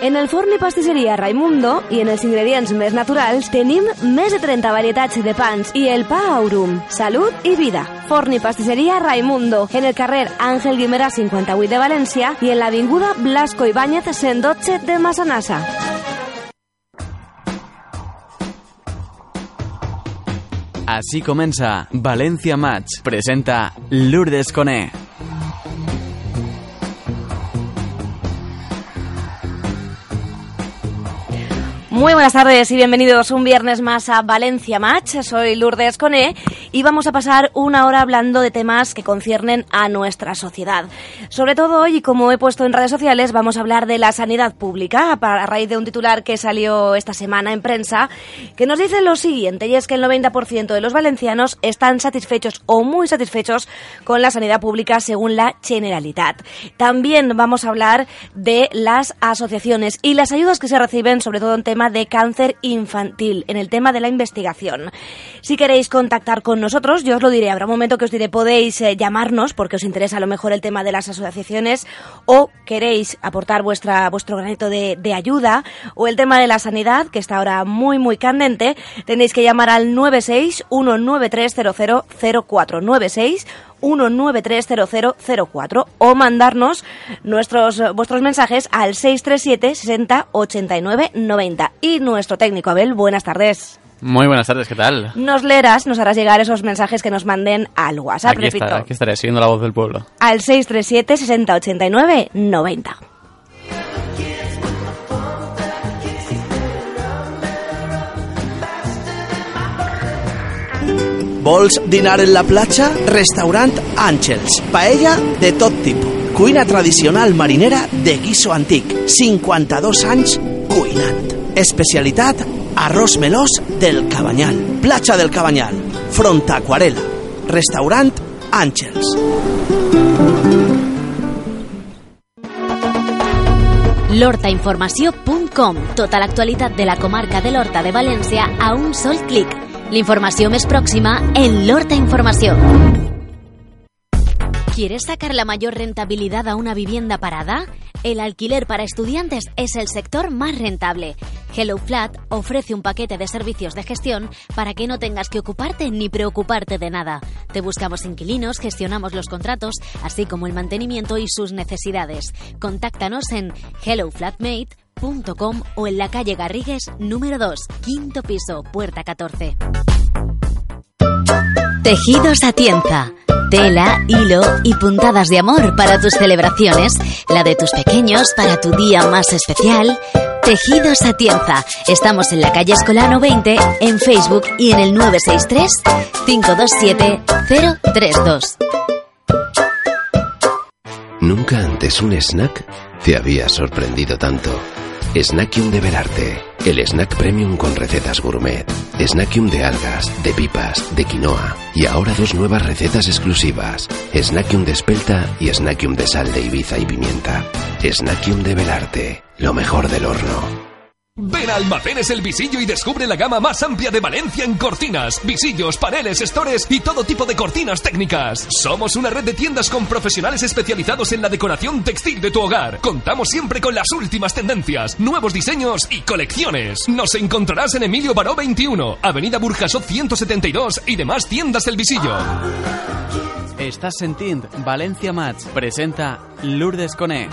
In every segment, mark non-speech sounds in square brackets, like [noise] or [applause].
En el forn i Raimundo i en els ingredients més naturals tenim més de 30 varietats de pans i el pa Aurum. Salut i vida. Forn i Raimundo, en el carrer Àngel Guimerà 58 de València i en l'avinguda Blasco Ibáñez 112 de Massanassa. Així comença València Match. Presenta Lourdes Coné. Muy buenas tardes y bienvenidos un viernes más a Valencia Match. Soy Lourdes Coné y vamos a pasar una hora hablando de temas que conciernen a nuestra sociedad. Sobre todo hoy, como he puesto en redes sociales, vamos a hablar de la sanidad pública a raíz de un titular que salió esta semana en prensa que nos dice lo siguiente y es que el 90% de los valencianos están satisfechos o muy satisfechos con la sanidad pública según la Generalitat. También vamos a hablar de las asociaciones y las ayudas que se reciben, sobre todo en de cáncer infantil, en el tema de la investigación. Si queréis contactar con nosotros, yo os lo diré, habrá un momento que os diré, podéis eh, llamarnos porque os interesa a lo mejor el tema de las asociaciones o queréis aportar vuestro granito de, ayuda o el tema de la sanidad, que está ahora muy, muy candente, tenéis que llamar al 96 1930004 96 1930004 o mandarnos nuestros vuestros mensajes al 637 60 89 90. Y nuestro técnico Abel, buenas tardes. Muy buenas tardes, ¿qué tal? Nos leerás, nos harás llegar esos mensajes que nos manden al WhatsApp, Aquí, repito. aquí estaré, siguiendo la voz del pueblo. Al 637 60 89 90. Vols dinar en la platja? Restaurant Àngels. Paella de tot tipus. Cuina tradicional marinera de guiso antic. 52 anys cuinant. Especialitat arròs melós del Cabanyal. Platja del Cabanyal. Front Aquarela. Restaurant Àngels. l'hortainformació.com Tota l'actualitat de la comarca de l'Horta de València a un sol clic. L'informació més próxima en l'Horta Informació. ¿Quieres sacar la mayor rentabilidad a una vivienda parada? El alquiler para estudiantes es el sector más rentable. Hello Flat ofrece un paquete de servicios de gestión para que no tengas que ocuparte ni preocuparte de nada. Te buscamos inquilinos, gestionamos los contratos, así como el mantenimiento y sus necesidades. Contáctanos en helloflatmate.com o en la calle Garrigues número 2, quinto piso, puerta 14. Tejidos Atienza. Tela, hilo y puntadas de amor para tus celebraciones, la de tus pequeños para tu día más especial. Tejidos Atienza. Estamos en la calle Escolano 20, en Facebook y en el 963 527 032. Nunca antes un snack te había sorprendido tanto. Snackium de Belarte, el snack premium con recetas gourmet. Snackium de algas, de pipas, de quinoa y ahora dos nuevas recetas exclusivas. Snackium de espelta y Snackium de sal de Ibiza y pimienta. Snackium de Belarte, lo mejor del horno. Ven a Almacenes El Visillo y descubre la gama más amplia de Valencia en cortinas, visillos, paneles, estores y todo tipo de cortinas técnicas. Somos una red de tiendas con profesionales especializados en la decoración textil de tu hogar. Contamos siempre con las últimas tendencias, nuevos diseños y colecciones. Nos encontrarás en Emilio Baró 21, Avenida Burjasot 172 y demás tiendas del Visillo. Estàs sentint València Match. Presenta Lourdes Coné.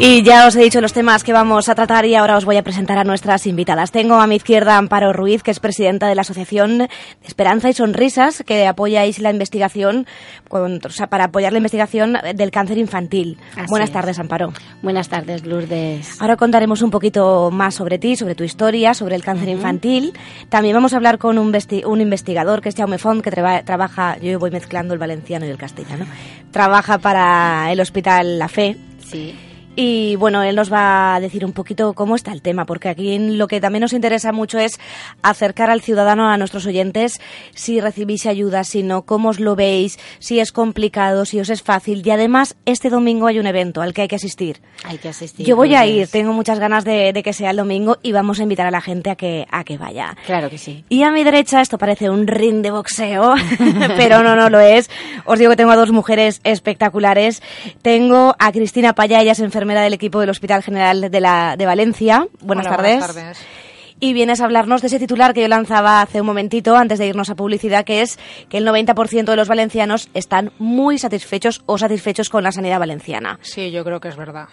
Y ya os he dicho los temas que vamos a tratar y ahora os voy a presentar a nuestras invitadas. Tengo a mi izquierda a Amparo Ruiz, que es presidenta de la Asociación de Esperanza y Sonrisas, que apoyáis la investigación, con- o sea, para apoyar la investigación del cáncer infantil. Así Buenas es. tardes, Amparo. Buenas tardes, Lourdes. Ahora contaremos un poquito más sobre ti, sobre tu historia, sobre el cáncer infantil. También vamos a hablar con un, un investigador que es Jaume Font, que traba- trabaja, yo voy mezclando el valenciano y el castellano, trabaja para el Hospital La Fe. Sí. Y bueno, él nos va a decir un poquito cómo está el tema, porque aquí lo que también nos interesa mucho es acercar al ciudadano a nuestros oyentes, si recibís ayuda, si no, cómo os lo veis, si es complicado, si os es fácil. Y además, este domingo hay un evento al que hay que asistir. Hay que asistir. Yo voy a ir, tengo muchas ganas de, de que sea el domingo y vamos a invitar a la gente a que, a que vaya. Claro que sí. Y a mi derecha, esto parece un ring de boxeo, [laughs] pero no, no lo es. Os digo que tengo a dos mujeres espectaculares. Tengo a Cristina Paya, ella es enfermera del equipo del Hospital General de, la, de Valencia. Buenas Hola, tardes. Buenas tardes. Y vienes a hablarnos de ese titular que yo lanzaba hace un momentito, antes de irnos a publicidad, que es que el 90% de los valencianos están muy satisfechos o satisfechos con la sanidad valenciana. Sí, yo creo que es verdad.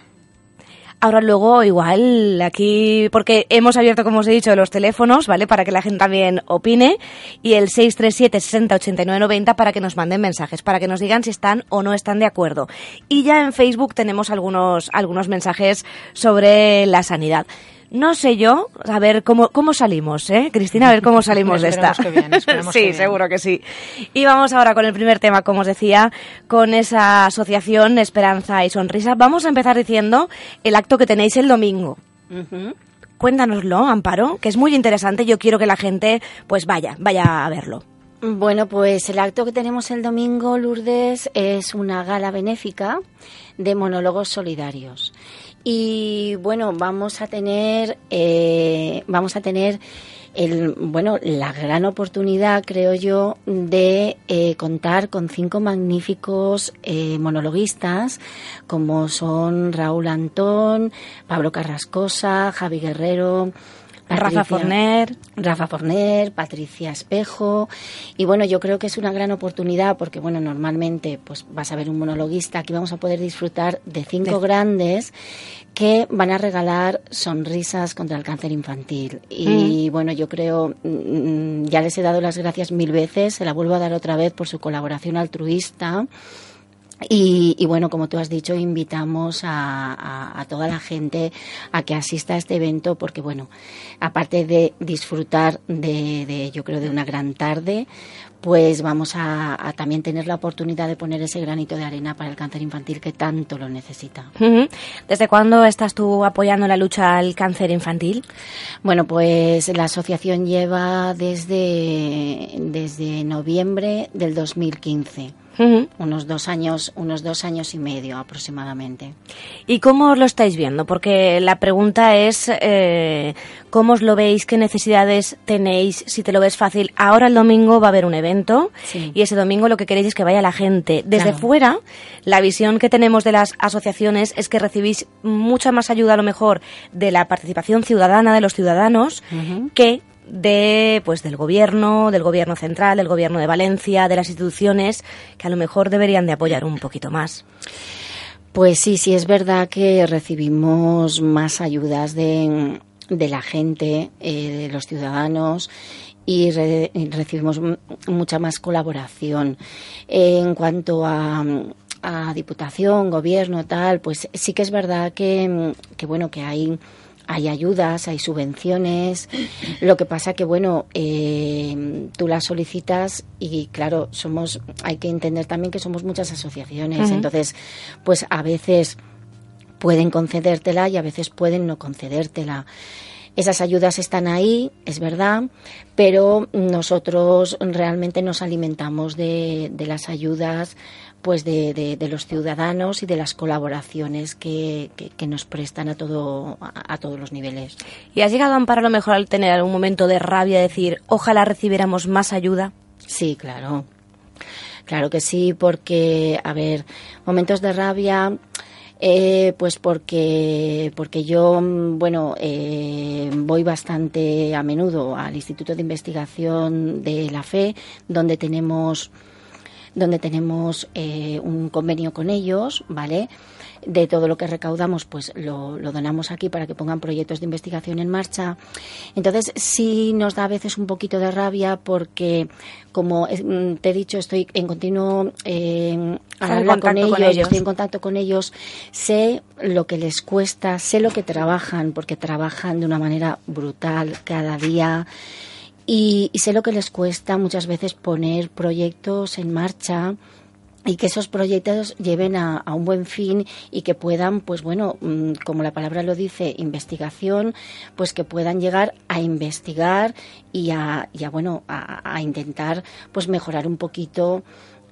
Ahora luego igual aquí, porque hemos abierto, como os he dicho, los teléfonos, ¿vale? Para que la gente también opine y el 637 60 89 90 para que nos manden mensajes, para que nos digan si están o no están de acuerdo. Y ya en Facebook tenemos algunos, algunos mensajes sobre la sanidad. No sé yo, a ver cómo, cómo salimos, ¿eh? Cristina, a ver cómo salimos de esta. Que bien, [laughs] sí, que bien. seguro que sí. Y vamos ahora con el primer tema, como os decía, con esa asociación Esperanza y Sonrisa. Vamos a empezar diciendo el acto que tenéis el domingo. Cuéntanoslo, Amparo, que es muy interesante. Yo quiero que la gente, pues vaya, vaya a verlo. Bueno, pues el acto que tenemos el domingo, Lourdes, es una gala benéfica de monólogos solidarios. Y bueno, vamos a tener, eh, vamos a tener el, bueno, la gran oportunidad, creo yo, de eh, contar con cinco magníficos eh, monologuistas, como son Raúl Antón, Pablo Carrascosa, Javi Guerrero, Rafa Forner. Rafa Forner, Patricia Espejo. Y bueno, yo creo que es una gran oportunidad porque, bueno, normalmente pues vas a ver un monologuista. Aquí vamos a poder disfrutar de cinco De- grandes que van a regalar sonrisas contra el cáncer infantil. Y bueno, yo creo, mm, ya les he dado las gracias mil veces, se la vuelvo a dar otra vez por su colaboración altruista. Y, y bueno, como tú has dicho, invitamos a, a- a toda la gente a que asista a este evento porque, bueno, aparte de disfrutar de, de, yo creo, de una gran tarde, pues vamos a, a también tener la oportunidad de poner ese granito de arena para el cáncer infantil que tanto lo necesita. ¿Desde cuándo estás tú apoyando la lucha al cáncer infantil? Bueno, pues la asociación lleva desde, desde noviembre del 2015. Unos dos años, unos dos años y medio aproximadamente. ¿Y cómo os lo estáis viendo? Porque la pregunta es eh, cómo os lo veis, qué necesidades tenéis, si te lo ves fácil. Ahora el domingo va a haber un evento Sí. y ese domingo lo que queréis es que vaya la gente. Desde Claro. fuera, la visión que tenemos de las asociaciones es que recibís mucha más ayuda a lo mejor de la participación ciudadana de los ciudadanos que de pues del gobierno, del gobierno central, del gobierno de Valencia, de las instituciones que a lo mejor deberían de apoyar un poquito más. Pues sí, sí es verdad que recibimos más ayudas de, de la gente, eh, de los ciudadanos y, re- y recibimos mucha más colaboración. En cuanto a, a diputación, gobierno, tal, pues sí que es verdad que, que bueno, que hay hay ayudas, hay subvenciones. Lo que pasa que, bueno, eh, tú las solicitas y, claro, somos, hay que entender también que somos muchas asociaciones. Entonces, pues a veces pueden concedértela y a veces pueden no concedértela. Esas ayudas están ahí, es verdad, pero nosotros realmente nos alimentamos de, de las ayudas pues de, de- de los ciudadanos y de las colaboraciones que, que- que nos prestan a todo a, a todos los niveles. ¿Y has llegado, Amparo, a lo mejor al tener algún momento de rabia, decir, ojalá recibiéramos más ayuda? Sí, claro. Claro que sí, porque, a ver, momentos de rabia, eh, pues porque, porque yo, mm, bueno, eh, voy bastante a menudo al Instituto de Investigación de la Fe, donde tenemos donde tenemos eh, un convenio con ellos, ¿vale? De todo lo que recaudamos, pues lo, lo donamos aquí para que pongan proyectos de investigación en marcha. Entonces, sí nos da a veces un poquito de rabia porque, como eh, mm, te he dicho, estoy en continuo eh, con ellos, con ellos. estoy en contacto con ellos, sé lo que les cuesta, sé lo que trabajan, porque trabajan de una manera brutal cada día. Y, y sé lo que les cuesta muchas veces poner proyectos en marcha y que esos proyectos lleven a, un buen fin y que puedan, pues bueno, mm, como la palabra lo dice, investigación, pues que puedan llegar a investigar y a, bueno, a, a intentar pues mejorar un poquito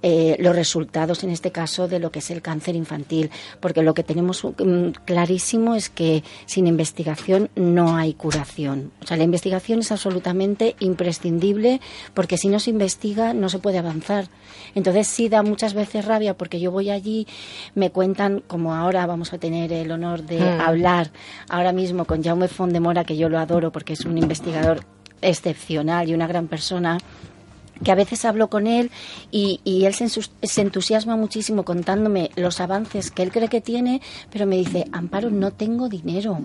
eh, los resultados, en este caso, de lo que es el cáncer infantil, porque lo que tenemos mm, clarísimo es que sin investigación no hay curación. O sea, la investigación es absolutamente imprescindible porque si no se investiga no se puede avanzar. Entonces sí da muchas veces rabia porque yo voy allí, me cuentan, como ahora vamos a tener el honor de hmm. hablar ahora mismo con Jaume Fondemora, que yo lo adoro porque es un investigador excepcional y una gran persona que a veces hablo con él y, él se, se, entusiasma muchísimo contándome los avances que él cree que tiene, pero me dice, Amparo, no tengo dinero.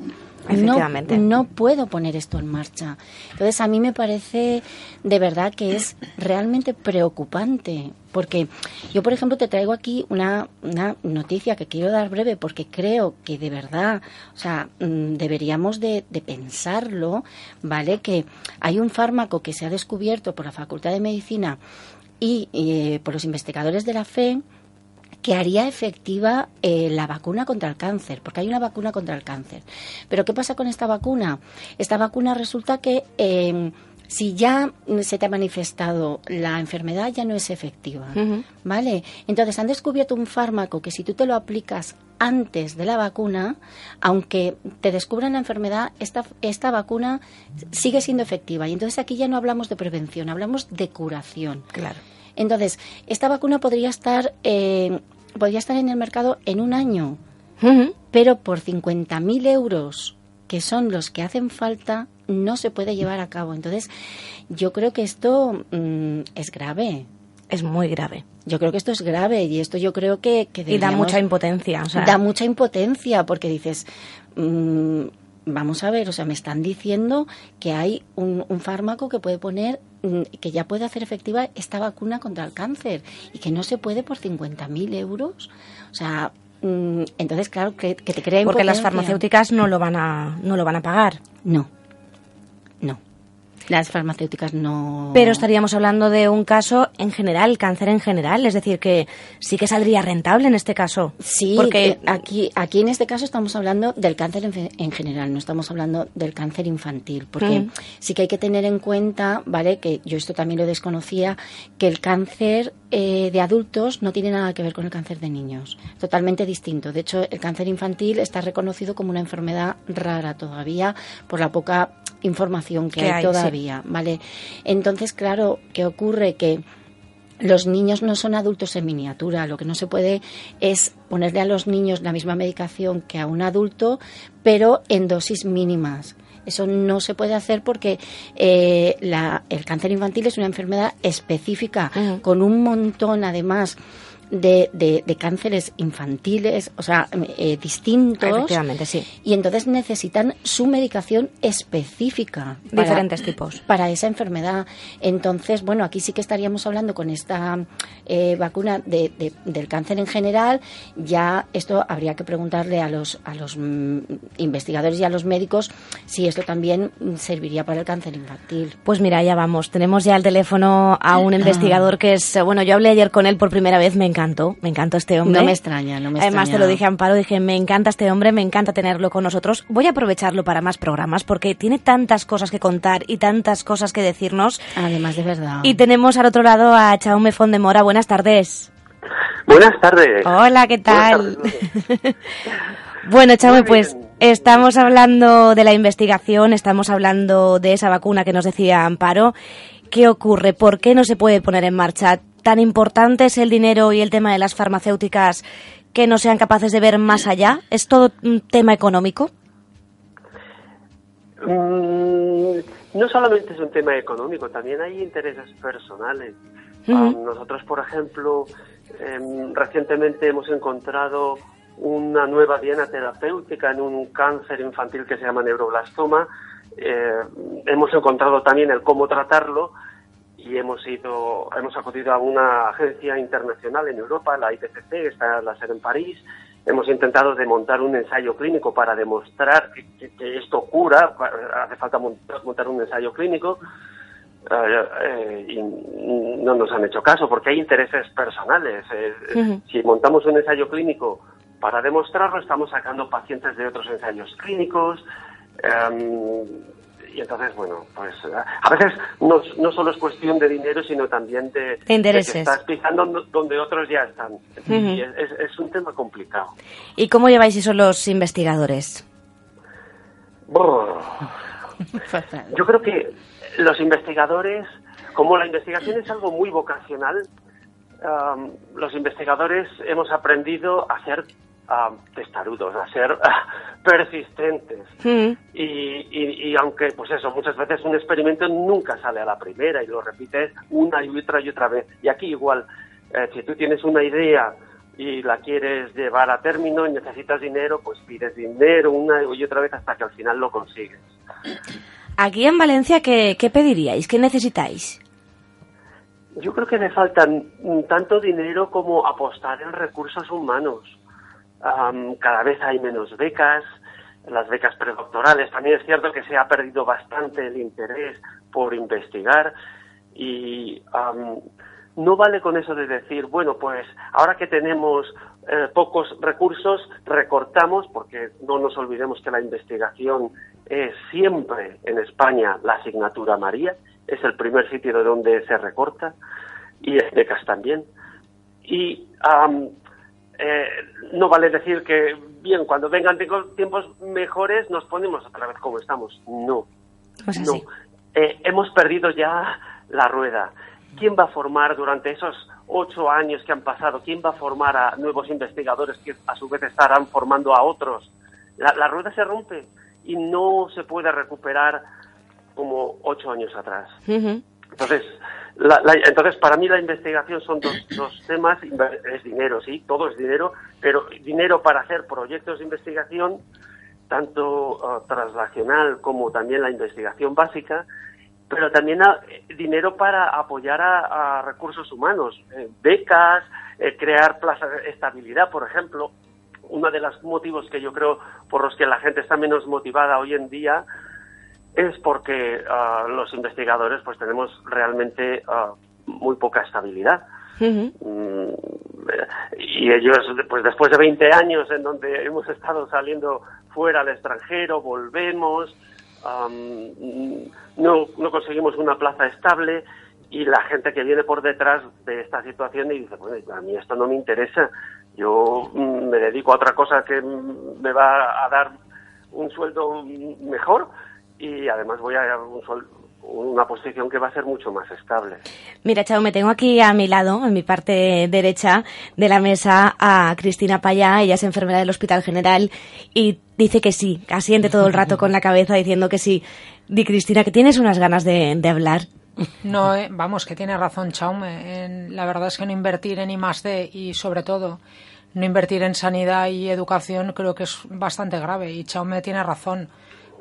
No, puedo poner esto en marcha. Entonces, a mí me parece de verdad que es realmente preocupante. Porque yo, por ejemplo, te traigo aquí una, una noticia que quiero dar breve porque creo que de verdad, o sea, mm, deberíamos de, pensarlo, ¿vale? Que hay un fármaco que se ha descubierto por la Facultad de Medicina y eh, por los investigadores de la FE, que haría efectiva eh, la vacuna contra el cáncer, porque hay una vacuna contra el cáncer. Pero ¿qué pasa con esta vacuna? Esta vacuna resulta que em, si ya se te ha manifestado la enfermedad ya no es efectiva, ¿vale? Entonces han descubierto un fármaco que si tú te lo aplicas antes de la vacuna, aunque te descubran la enfermedad, esta, esta vacuna sigue siendo efectiva. Y entonces aquí ya no hablamos de prevención, hablamos de curación. Claro. Entonces, esta vacuna podría estar, eh, podría estar en el mercado en un año, pero por 50.000 euros, que son los que hacen falta, no se puede llevar a cabo. Entonces, yo creo que esto mm, es grave. Es muy grave. Yo creo que esto es grave y esto yo creo que... y da mucha impotencia. Da mucha impotencia porque dices, mm, vamos a ver, o sea, me están diciendo que hay un, fármaco que puede poner, que ya puede hacer efectiva esta vacuna contra el cáncer y que no se puede por 50.000 euros. O sea, mm, entonces, claro, que, que te crea Porque las farmacéuticas no lo van a, no lo van a pagar. No. Las farmacéuticas no. Pero estaríamos hablando de un caso en general, cáncer en general, es decir, que sí que saldría rentable en este caso. Sí, porque eh, aquí, aquí en este caso estamos hablando del cáncer en, general, no estamos hablando del cáncer infantil, porque sí que hay que tener en cuenta, ¿vale? Que yo esto también lo desconocía, que el cáncer eh, de adultos no tiene nada que ver con el cáncer de niños, totalmente distinto. De hecho, el cáncer infantil está reconocido como una enfermedad rara todavía por la poca información que, hay, todavía, ¿vale? Entonces, claro, ¿qué ocurre? Que los niños no son adultos en miniatura. Lo que no se puede es ponerle a los niños la misma medicación que a un adulto, pero en dosis mínimas. Eso no se puede hacer porque eh, el cáncer infantil es una enfermedad específica, con un montón, además, de, de, cánceres infantiles, o sea, eh, distintos. Efectivamente, sí. Y entonces necesitan su medicación específica. Diferentes tipos. Para esa enfermedad. Entonces, bueno, aquí sí que estaríamos hablando con esta eh, vacuna de, del cáncer en general. Ya esto habría que preguntarle a los, a los mm, investigadores y a los médicos si esto también serviría para el cáncer infantil. Pues mira, ya vamos. Tenemos ya al teléfono a un ah. investigador que es, bueno, yo hablé ayer con él por primera vez, me encanta encantó, me encantó este hombre. No me extraña, no me Además te lo dije a Amparo, dije, me encanta este hombre, me encanta tenerlo con nosotros. Voy a aprovecharlo para más programas porque tiene tantas cosas que contar y tantas cosas que decirnos. Además, de verdad. Y tenemos al otro lado a Chaume Fondemora. Buenas tardes. Buenas tardes. Hola, ¿qué tal? [laughs] bueno, Chaume, pues estamos hablando de la investigación, estamos hablando de esa vacuna que nos decía Amparo. ¿Qué ocurre? ¿Por qué no se puede poner en marcha? Tan importante es el dinero y el tema de las farmacéuticas que no sean capaces de ver más allá? ¿Es todo un tema económico? Mm, no solamente es un tema económico, también hay intereses personales. Ah, nosotros, por ejemplo, em, recientemente hemos encontrado una nueva diana terapéutica en un cáncer infantil que se llama neuroblastoma. Eh, hemos encontrado también el cómo tratarlo y hemos ido, hemos acudido a una agencia internacional en Europa, la IPCC, que está la sede en París. Hemos intentado de montar un ensayo clínico para demostrar que, esto cura, hace falta montar, un ensayo clínico, eh, y no nos han hecho caso porque hay intereses personales. Eh, si montamos un ensayo clínico para demostrarlo, estamos sacando pacientes de otros ensayos clínicos. Em, y entonces, bueno, pues a veces no, no solo es cuestión de dinero, sino también de, intereses. que estás pisando donde otros ya están. y es, es, un tema complicado. ¿Y cómo lleváis eso los investigadores? Yo creo que los investigadores, como la investigación es algo muy vocacional, um, los investigadores hemos aprendido a ser um, testarudos, a ser [laughs] persistentes. Mm. Y, y, aunque, pues eso, muchas veces un experimento nunca sale a la primera y lo repites una y otra y otra vez. Y aquí igual, eh, si tú tienes una idea y la quieres llevar a término y necesitas dinero, pues pides dinero una y otra vez hasta que al final lo consigues. Aquí en Valencia, ¿qué, pediríais? ¿Qué necesitáis? Yo creo que me faltan tanto dinero como apostar en recursos humanos. Cada vez hay menos becas, las becas predoctorales. También es cierto que se ha perdido bastante el interés por investigar y no vale con eso de decir, bueno, pues ahora que tenemos eh, pocos recursos, recortamos, porque no nos olvidemos que la investigación es siempre en España la asignatura María, es el primer sitio de donde se recorta, y en becas también. Y eh, no vale decir que, bien, cuando vengan tiempos mejores nos ponemos otra vez como estamos. No. Pues no. Eh, hemos perdido ya la rueda. ¿quién va a formar durante esos ocho años que han pasado? ¿Quién va a formar a nuevos investigadores que a su vez estarán formando a otros? La, rueda se rompe y no se puede recuperar como ocho años atrás. Entonces, entonces, para mí la investigación son dos, dos, temas, es dinero, sí, todo es dinero, pero dinero para hacer proyectos de investigación, tanto uh, translacional como también la investigación básica, pero también dinero para apoyar a, recursos humanos, eh, becas, eh, crear plazas de estabilidad, por ejemplo. Uno de los motivos que yo creo por los que la gente está menos motivada hoy en día es porque ah, los investigadores pues tenemos realmente ah, muy poca estabilidad. Mm, y ellos, pues después de 20 años en donde hemos estado saliendo fuera al extranjero, volvemos, no, no conseguimos una plaza estable y la gente que viene por detrás de esta situación y dice, bueno, a mí esto no me interesa, yo mm, me dedico a otra cosa que me va a dar un sueldo mejor y además voy a un una posición que va a ser mucho más estable. Mira, Chao, me tengo aquí a mi lado, en mi parte derecha de la mesa, a Cristina Payá. Ella es enfermera del Hospital General y dice que sí, asiente todo el rato con la cabeza diciendo que sí. Di, Cristina, que tienes unas ganas de, hablar. No, eh, vamos, que tiene razón Chaume. la verdad es que no invertir en I+D y sobre todo no invertir en sanidad y educación creo que es bastante grave y Chaume tiene razón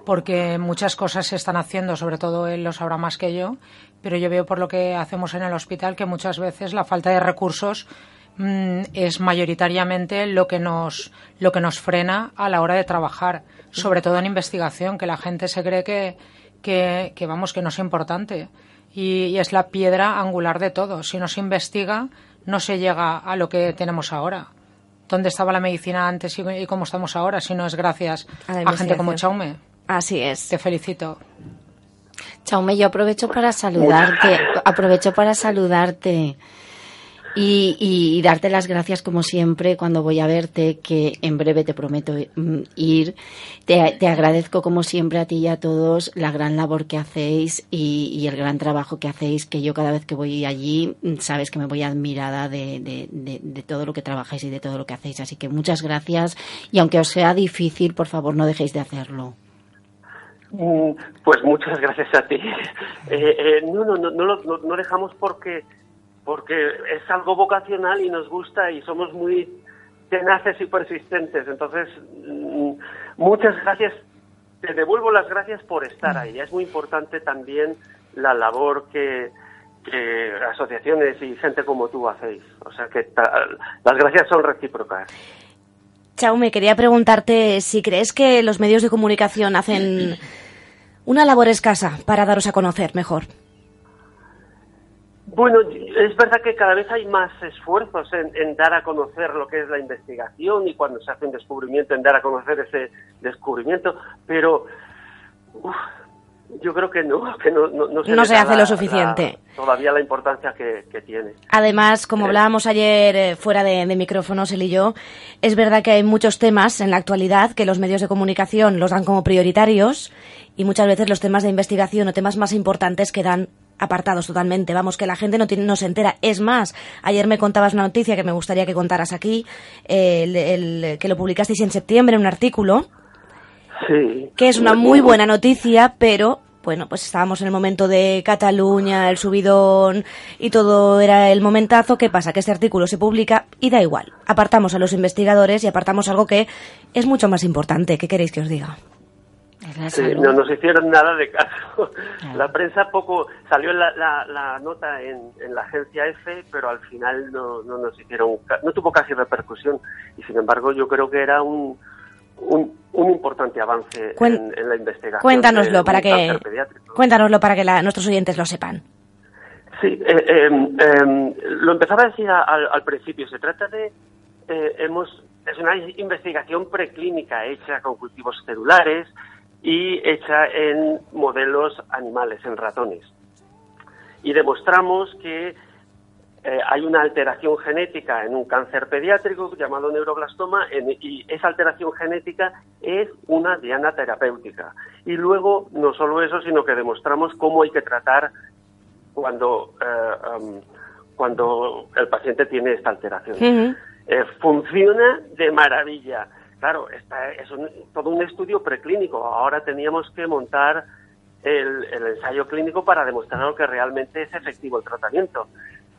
porque muchas cosas se están haciendo, sobre todo él lo sabrá más que yo, pero yo veo por lo que hacemos en el hospital que muchas veces la falta de recursos mm, es mayoritariamente lo que nos lo que nos frena a la hora de trabajar, sobre todo en investigación, que la gente se cree que, que, vamos que no es importante y, es la piedra angular de todo. Si no se investiga, no se llega a lo que tenemos ahora. ¿Dónde estaba la medicina antes y, cómo estamos ahora? Si no es gracias a gente como Chaume. Así es. Te felicito. Chaume, yo aprovecho para saludarte, aprovecho para saludarte y, darte las gracias como siempre cuando voy a verte, que en breve te prometo mm, ir. Te, agradezco como siempre a ti y a todos la gran labor que hacéis y, el gran trabajo que hacéis, que yo cada vez que voy allí mm, sabes que me voy admirada de, de todo lo que trabajáis y de todo lo que hacéis. Así que muchas gracias y aunque os sea difícil, por favor no dejéis de hacerlo. Mm, pues muchas [laughs] gracias a ti. Eh, eh, no, no, no, no, no, dejamos porque, porque es algo vocacional y nos gusta y somos muy tenaces y persistentes. Entonces, mm, muchas gracias. Te devuelvo las gracias por estar ahí. Es muy importante también la labor que, que asociaciones y gente como tú hacéis. O sea que las gracias son recíprocas. Chaume, quería preguntarte si crees que los medios de comunicación hacen una labor escasa para daros a conocer mejor. Bueno, es verdad que cada vez hay más esfuerzos en, dar a conocer lo que es la investigación y cuando se hace un descubrimiento en dar a conocer ese descubrimiento, pero yo creo que no, [laughs] que no, no, se, hace lo suficiente. todavía la importancia que, tiene. Además, como hablábamos ayer eh, fuera de, de, micrófonos, él y yo, es verdad que hay muchos temas en la actualidad que los medios de comunicación los dan como prioritarios y muchas veces los temas de investigación o temas más importantes quedan apartados totalmente. Vamos, que la gente no, tiene, no se entera. Es más, ayer me contabas una noticia que me gustaría que contaras aquí, el, que lo publicasteis en septiembre, en un artículo. Sí. Que es una muy buena noticia, pero bueno, pues estábamos en el momento de Cataluña, el subidón y todo era el momentazo. ¿Qué pasa? Que este artículo se publica y da igual. Apartamos a los investigadores y apartamos algo que es mucho más importante. ¿Qué queréis que os diga? no nos hicieron nada de caso. La prensa poco salió la, la, nota en, la agencia F, pero al final no, no nos hicieron, no tuvo casi repercusión. Y sin embargo, yo creo que era un, un, importante avance en, la investigación. Cuéntanoslo para que cuéntanoslo para que nuestros oyentes lo sepan. Sí, eh, em, lo empezaba a decir al, principio. Se trata de eh, hemos es una investigación preclínica hecha con cultivos celulares y hecha en modelos animales, en ratones. Y demostramos que eh, hay una alteración genética en un cáncer pediátrico llamado neuroblastoma y esa alteración genética es una diana terapéutica. Y luego, no solo eso, sino que demostramos cómo hay que tratar cuando, eh, cuando el paciente tiene esta alteración. Eh, funciona de maravilla. Claro, esta es todo un estudio preclínico. Ahora teníamos que montar el, ensayo clínico para demostrar que realmente es efectivo el tratamiento.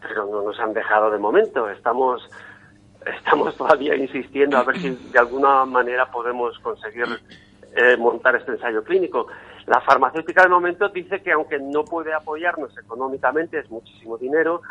Pero no nos han dejado de momento. Estamos, estamos todavía insistiendo a ver si de alguna manera podemos conseguir eh, montar este ensayo clínico. La farmacéutica de momento dice que aunque no puede apoyarnos económicamente, es muchísimo dinero,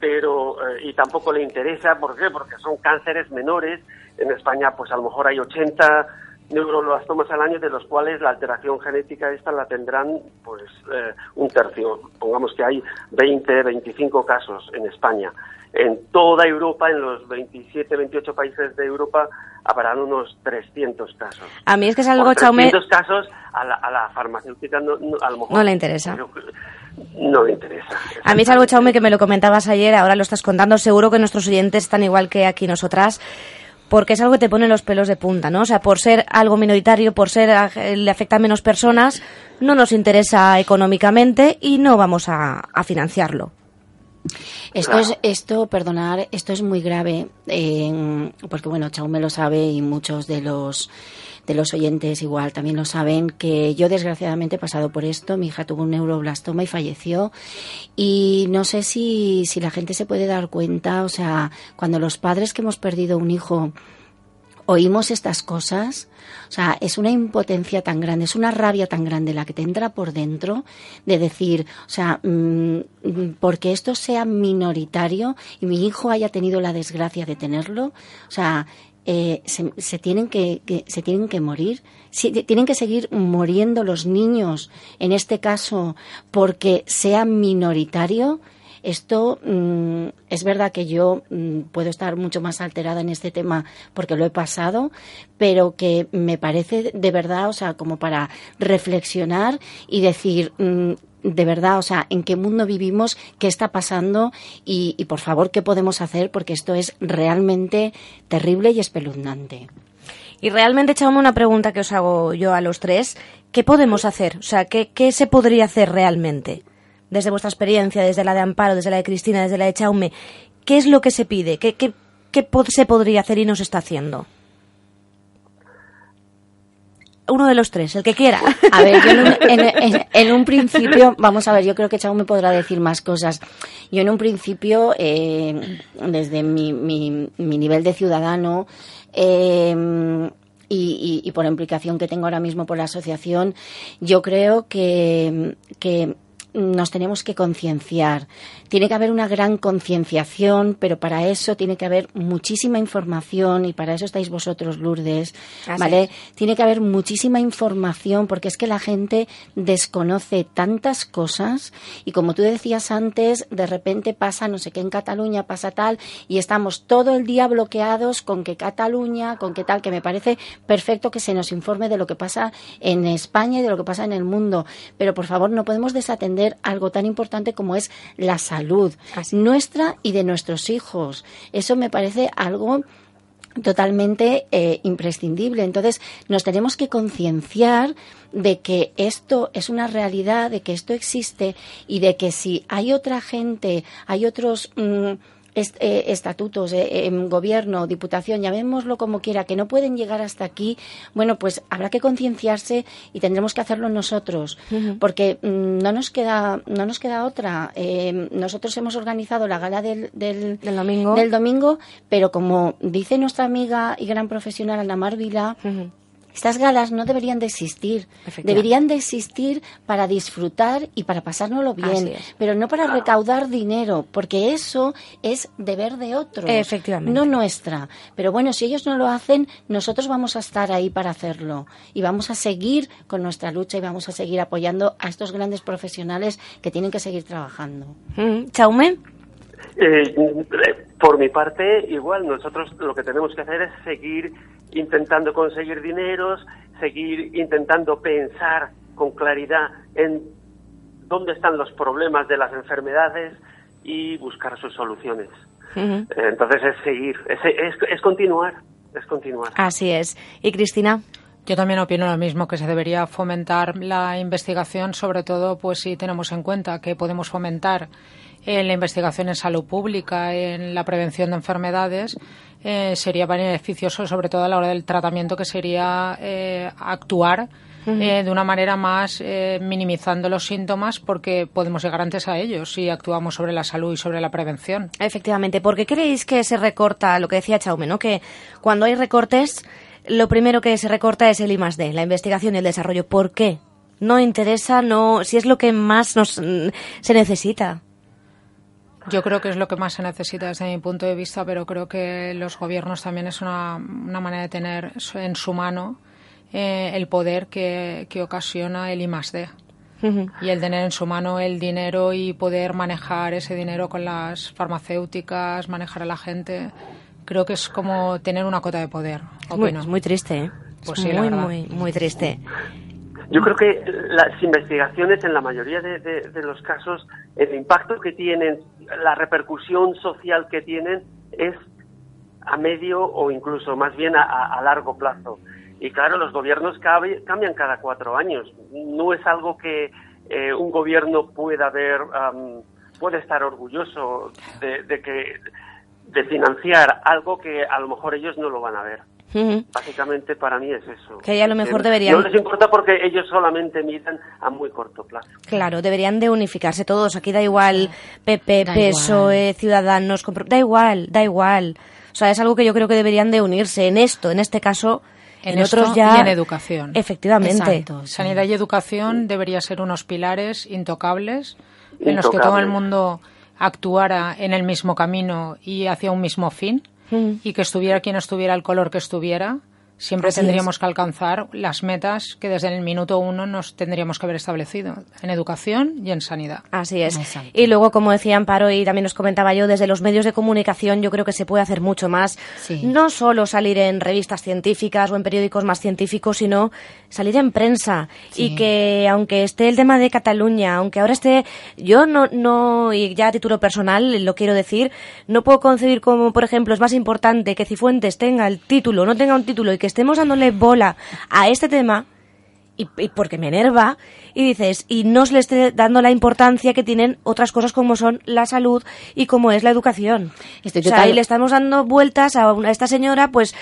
pero eh, y tampoco le interesa, ¿por qué? Porque son cánceres menores en España pues a lo mejor hay 80 neuroblastomas al año, de los cuales la alteración genética esta la tendrán pues eh, un tercio. Pongamos que hay 20, 25 casos en España. En toda Europa, en los 27, 28 países de Europa, habrán unos 300 casos. A mí es que es algo, Chaume... 300 casos a la, farmacéutica no, a lo mejor... No le interesa. no le interesa. A mí es algo, Chaume, que me lo comentabas ayer, ahora lo estás contando. Seguro que nuestros oyentes están igual que aquí nosotras porque es algo que te pone los pelos de punta, ¿no? O sea, por ser algo minoritario, por ser le afecta a menos personas, no nos interesa económicamente y no vamos a, financiarlo. Esto es, esto, perdonar, esto es muy grave, porque bueno, Chaume lo sabe y muchos de los de los oyentes igual también lo saben, que yo desgraciadamente he pasado por esto. Mi hija tuvo un neuroblastoma y falleció. Y no sé si, si la gente se puede dar cuenta, o sea, cuando los padres que hemos perdido un hijo oímos estas cosas, o sea, es una impotencia tan grande, es una rabia tan grande la que te entra por dentro de decir, o sea, mm, porque esto sea minoritario y mi hijo haya tenido la desgracia de tenerlo, o sea, eh, se, tienen que, se tienen que morir, tienen que seguir muriendo los niños, en este caso, porque sea minoritario. Esto mm, es verdad que yo mm, puedo estar mucho más alterada en este tema porque lo he pasado, pero que me parece de verdad, o sea, como para reflexionar y decir, mm, de verdad, o sea, en qué mundo vivimos, qué está pasando y, por favor, qué podemos hacer porque esto es realmente terrible y espeluznante. Y realmente, echamos una pregunta que os hago yo a los tres. ¿Qué podemos hacer? O sea, ¿qué, qué se podría hacer realmente? Desde vuestra experiencia, desde la de Amparo, desde la de Cristina, desde la de Chaume, ¿qué es lo que se pide? ¿Qué, qué, qué se podría hacer y no está haciendo? Uno de los tres, el que quiera. A ver, yo en un, [laughs] principio, vamos a ver, yo creo que Chau me podrá decir más cosas. Yo en un principio, eh, desde mi, mi, nivel de ciudadano, eh, y, y, por implicación que tengo ahora mismo por la asociación, yo creo que, que nos tenemos que concienciar. Tiene que haber una gran concienciación, pero para eso tiene que haber muchísima información y para eso estáis vosotros, Lourdes, ¿vale? Tiene que haber muchísima información porque es que la gente desconoce tantas cosas y como tú decías antes, de repente pasa no sé qué en Cataluña, pasa tal y estamos todo el día bloqueados con que Cataluña, con que tal, que me parece perfecto que se nos informe de lo que pasa en España y de lo que pasa en el mundo, pero por favor no podemos desatender algo tan importante como es la salud nuestra y de nuestros hijos. Eso me parece algo totalmente eh, imprescindible. Entonces, nos tenemos que concienciar de que esto es una realidad, de que esto existe y de que si hay otra gente, hay otros. Eh, estatutos, eh, gobierno, diputación, llamémoslo como quiera, que no pueden llegar hasta aquí, bueno, pues habrá que concienciarse y tendremos que hacerlo nosotros, porque mm, no nos queda no nos queda otra. Eh, nosotros hemos organizado la gala del, del, domingo. del domingo, pero como dice nuestra amiga y gran profesional Ana Mar Vila, estas galas no deberían de existir. Deberían de existir para disfrutar y para pasárnoslo bien, pero no para recaudar dinero, porque eso es deber de otros, Efectivamente. no nuestra. Pero bueno, si ellos no lo hacen, nosotros vamos a estar ahí para hacerlo y vamos a seguir con nuestra lucha y vamos a seguir apoyando a estos grandes profesionales que tienen que seguir trabajando. Chaume. Eh, por mi parte, igual, nosotros lo que tenemos que hacer es seguir intentando conseguir dineros, seguir intentando pensar con claridad en dónde están los problemas de las enfermedades y buscar sus soluciones. Entonces es seguir, es, es, continuar, es continuar. Así es. ¿Y Cristina? Yo también opino lo mismo, que se debería fomentar la investigación, sobre todo pues si tenemos en cuenta que podemos fomentar en la investigación en salud pública, en la prevención de enfermedades, eh, sería beneficioso sobre todo a la hora del tratamiento, que sería eh, actuar eh, de una manera más minimizando los síntomas porque podemos llegar antes a ellos si actuamos sobre la salud y sobre la prevención. Efectivamente, ¿por qué creéis que se recorta lo que decía Chaume, ¿no? que cuando hay recortes, lo primero que se recorta es el I la investigación y el desarrollo? ¿Por qué? No interesa, no, si es lo que más nos mm, se necesita. Yo creo que es lo que más se necesita desde mi punto de vista, pero creo que los gobiernos también es una, una manera de tener en su mano eh, el poder que, que, ocasiona el I Y el tener en su mano el dinero y poder manejar ese dinero con las farmacéuticas, manejar a la gente, creo que es como tener una cota de poder. Es muy, muy, triste, ¿eh? Pues sí, muy, muy, muy triste. Yo creo que las investigaciones, en la mayoría de, los casos, el impacto que tienen, la repercusión social que tienen, es a medio o incluso más bien a, largo plazo. Y claro, los gobiernos cambian cada cuatro años. No es algo que eh, un gobierno pueda ver, puede estar orgulloso de, que de financiar algo que a lo mejor ellos no lo van a ver. Básicamente para mí es eso. Que a lo mejor deberían... No les importa porque ellos solamente miran a muy corto plazo. Claro, deberían de unificarse todos. Aquí da igual PP, PSOE, Ciudadanos... Da igual, da igual. O sea, es algo que yo creo que deberían de unirse en esto, en este caso... En, otros ya... Y en educación. Efectivamente. Sanidad y educación debería ser unos pilares intocables en los que todo el mundo actuara en el mismo camino y hacia un mismo fin y que estuviera quien estuviera el color que estuviera, siempre tendríamos que alcanzar las metas que desde el minuto uno nos tendríamos que haber establecido en educación y en sanidad. Así es. Y luego, como decía Amparo y también nos comentaba yo, desde los medios de comunicación yo creo que se puede hacer mucho más. No solo salir en revistas científicas o en periódicos más científicos, sino salir en prensa y que aunque esté el tema de Cataluña, aunque ahora esté, yo no, no, y ya a título personal lo quiero decir, no puedo concebir como, por ejemplo, es más importante que Cifuentes tenga el título, no tenga un título y que estemos dándole bola a este tema, y, porque me enerva, y dices, y no se le esté dando la importancia que tienen otras cosas como son la salud y como es la educación. o sea, y le estamos dando vueltas a, esta señora, pues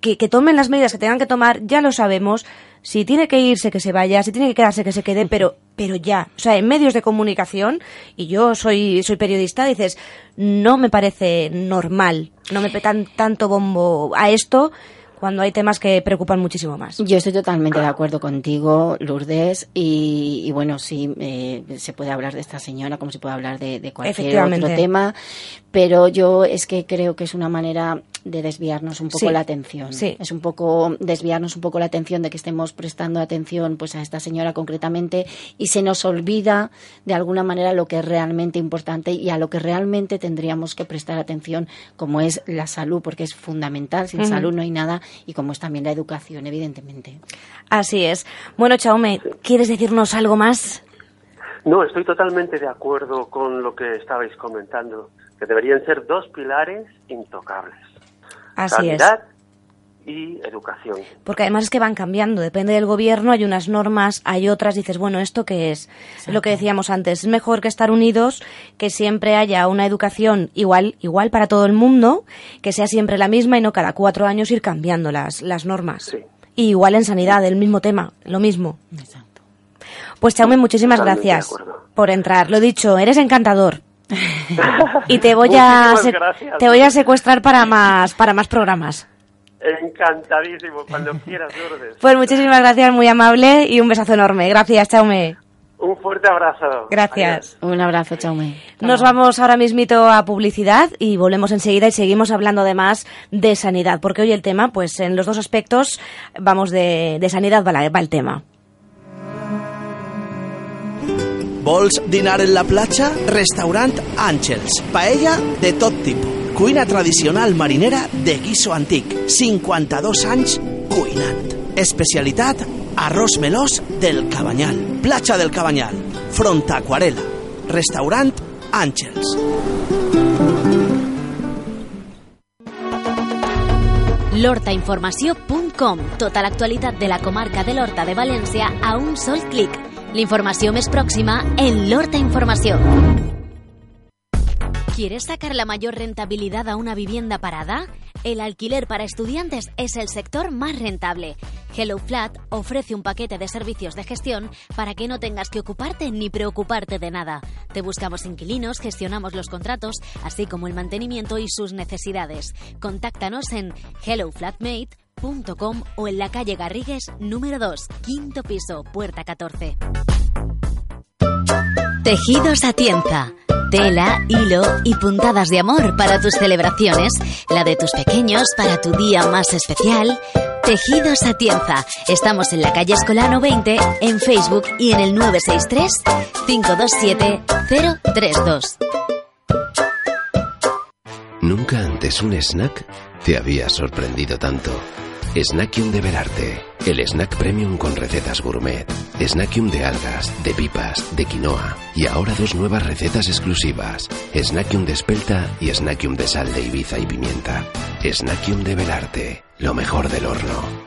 que, que tomen las medidas que tengan que tomar, ya lo sabemos, si tiene que irse, que se vaya, si tiene que quedarse, que se quede, pero, pero ya. O sea, en medios de comunicación, y yo soy, soy periodista, dices, no me parece normal, no me petan tanto bombo a esto cuando hay temas que preocupan muchísimo más. Yo estoy totalmente de acuerdo contigo, Lourdes, y, bueno, sí, eh, se puede hablar de esta señora como se puede hablar de, de cualquier otro tema, pero yo es que creo que es una manera de desviarnos un poco la atención. Sí. Es un poco desviarnos un poco la atención de que estemos prestando atención pues a esta señora concretamente y se nos olvida de alguna manera lo que es realmente importante y a lo que realmente tendríamos que prestar atención como es la salud porque es fundamental, sin salud no hay nada y como es también la educación evidentemente. Así es. Bueno, Chaume, ¿quieres decirnos algo más? No, estoy totalmente de acuerdo con lo que estabais comentando, que deberían ser dos pilares intocables. Así Sanidad y educación. Porque además es que van cambiando, depende del gobierno, hay unas normas, hay otras, dices, bueno, ¿esto qué es? Es lo que decíamos antes, es mejor que estar unidos, que siempre haya una educación igual, igual para todo el mundo, que sea siempre la misma y no cada cuatro años ir cambiando las, las normas. Sí. Y igual en sanidad, el mismo tema, lo mismo. Exacto. Pues Chaume, muchísimas Totalmente gracias por entrar. Lo dicho, eres encantador. [laughs] y te voy a te voy a secuestrar para más para más programas. Encantadísimo, cuando [laughs] quieras, Lourdes. Pues muchísimas gracias, muy amable y un besazo enorme. Gracias, Chaume. Un fuerte abrazo. Gracias. Un abrazo, Chaume. Nos vamos ahora mismito a publicidad y volvemos enseguida y seguimos hablando además de sanidad, porque hoy el tema, pues en los dos aspectos, vamos de, de sanidad va, la- va el tema. Vols dinar en la platja? Restaurant Àngels. Paella de tot tipus. Cuina tradicional marinera de guiso antic. 52 anys cuinant. Especialitat arròs melós del Cabanyal. Platja del Cabanyal. Front a Aquarela. Restaurant Àngels. lhortainformació.com Tota l'actualitat de la comarca de l'Horta de València a un sol clic. L'informació més próxima en l'Horta Informació. ¿Quieres sacar la mayor rentabilidad a una vivienda parada? El alquiler para estudiantes es el sector más rentable. HelloFlat ofrece un paquete de servicios de gestión para que no tengas que ocuparte ni preocuparte de nada. Te buscamos inquilinos, gestionamos los contratos, así como el mantenimiento y sus necesidades. Contáctanos en helloflatmate.com o en la calle Garrigues número 2, quinto piso, puerta 14. Tejidos Atienza. Tela, hilo y puntadas de amor para tus celebraciones, la de tus pequeños para tu día más especial. Tejidos Atienza. Estamos en la calle Escolano 20, en Facebook y en el 963 527 032. Nunca antes un snack te había sorprendido tanto. Snackium de Belarte, el snack premium con recetas gourmet. Snackium de algas, de pipas, de quinoa y ahora dos nuevas recetas exclusivas. Snackium de espelta y Snackium de sal de Ibiza y pimienta. Snackium de Belarte, lo mejor del horno.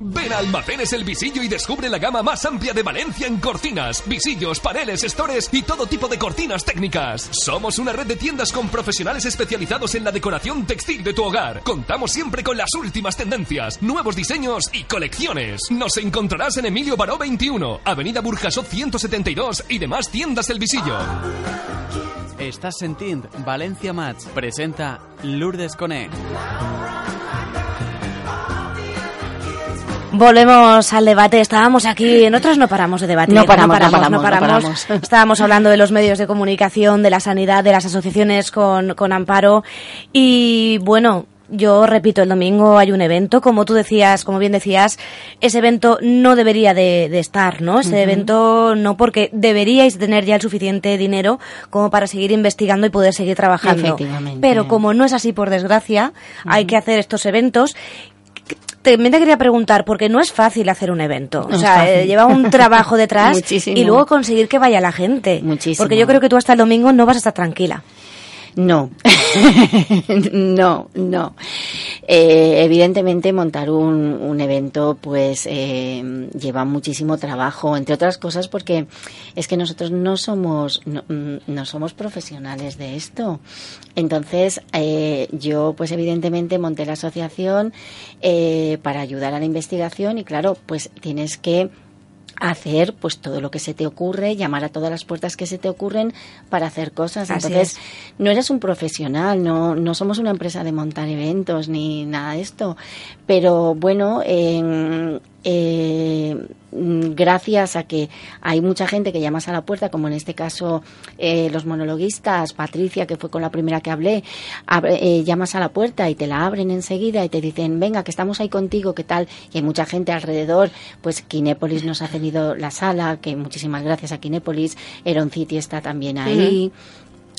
Ven a Almacenes El Visillo y descubre la gama más amplia de Valencia en cortinas, visillos, paneles, estores y todo tipo de cortinas técnicas. Somos una red de tiendas con profesionales especializados en la decoración textil de tu hogar. Contamos siempre con las últimas tendencias, nuevos diseños y colecciones. Nos encontrarás en Emilio Baró 21, Avenida Burjasot 172 y demás tiendas del Visillo. Estàs sentint València Mats presenta Lourdes Coné. Volvemos al debate. Estábamos aquí, nosotros no paramos de debatir. No paramos, no paramos, paramos, no paramos. Estábamos hablando de los medios de comunicación, de la sanidad, de las asociaciones con, con amparo. Y bueno, yo repito, el domingo hay un evento, como tú decías, como bien decías, ese evento no debería de, de estar, ¿no? Ese evento no, porque deberíais tener ya el suficiente dinero como para seguir investigando y poder seguir trabajando. Efectivamente. Pero como no es así, por desgracia, hay que hacer estos eventos también te quería preguntar, porque no es fácil hacer un evento. No o sea, eh, lleva un trabajo [laughs] detrás Muchísimo. y luego conseguir que vaya la gente. Muchísimo. Porque yo creo que tú hasta el domingo no vas a estar tranquila. No, [laughs] no, no. Eh, evidentemente montar un, un evento pues eh, lleva muchísimo trabajo, entre otras cosas porque es que nosotros no somos no, mm, no somos profesionales de esto. Entonces eh, yo pues evidentemente monté la asociación eh, para ayudar a la investigación y claro pues tienes que hacer pues todo lo que se te ocurre, llamar a todas las puertas que se te ocurren para hacer cosas. Entonces, no eres un profesional, no, no somos una empresa de montar eventos ni nada de esto. Pero bueno, eh, gracias a que hay mucha gente que llamas a la puerta, como en este caso eh, los monologuistas, Patricia, que fue con la primera que hablé, eh, llamas a la puerta y te la abren enseguida y te dicen, venga, que estamos ahí contigo, ¿qué tal? Y hay mucha gente alrededor, pues Kinépolis nos ha cedido la sala, que muchísimas gracias a Kinépolis, Eron City está también ahí.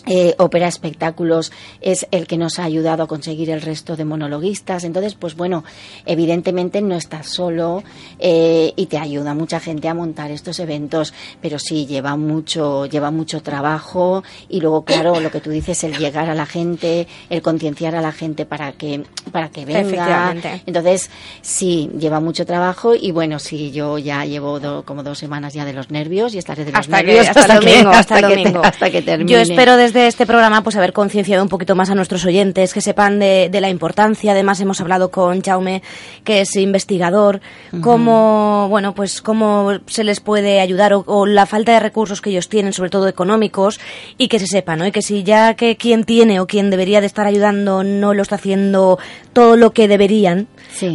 Eh, Ópera Espectáculos es el que nos ha ayudado a conseguir el resto de monologuistas. Entonces, pues bueno, evidentemente no estás solo eh, y te ayuda mucha gente a montar estos eventos, pero sí lleva mucho, lleva mucho trabajo y luego, claro, lo que tú dices, el llegar a la gente, el concienciar a la gente para que, para que venga. Entonces, sí, lleva mucho trabajo y bueno, sí, yo ya llevo como dos semanas ya de los nervios y estaré de los nervios hasta, el domingo, hasta, domingo. hasta que termine. Yo espero desde este programa pues haber concienciado un poquito más a nuestros oyentes, que sepan de, la importancia. Además hemos hablado con Jaume, que es investigador, cómo, bueno, pues cómo se les puede ayudar o, la falta de recursos que ellos tienen, sobre todo económicos, y que se sepa, ¿no? Y que si ya que quien tiene o quien debería de estar ayudando no lo está haciendo todo lo que deberían,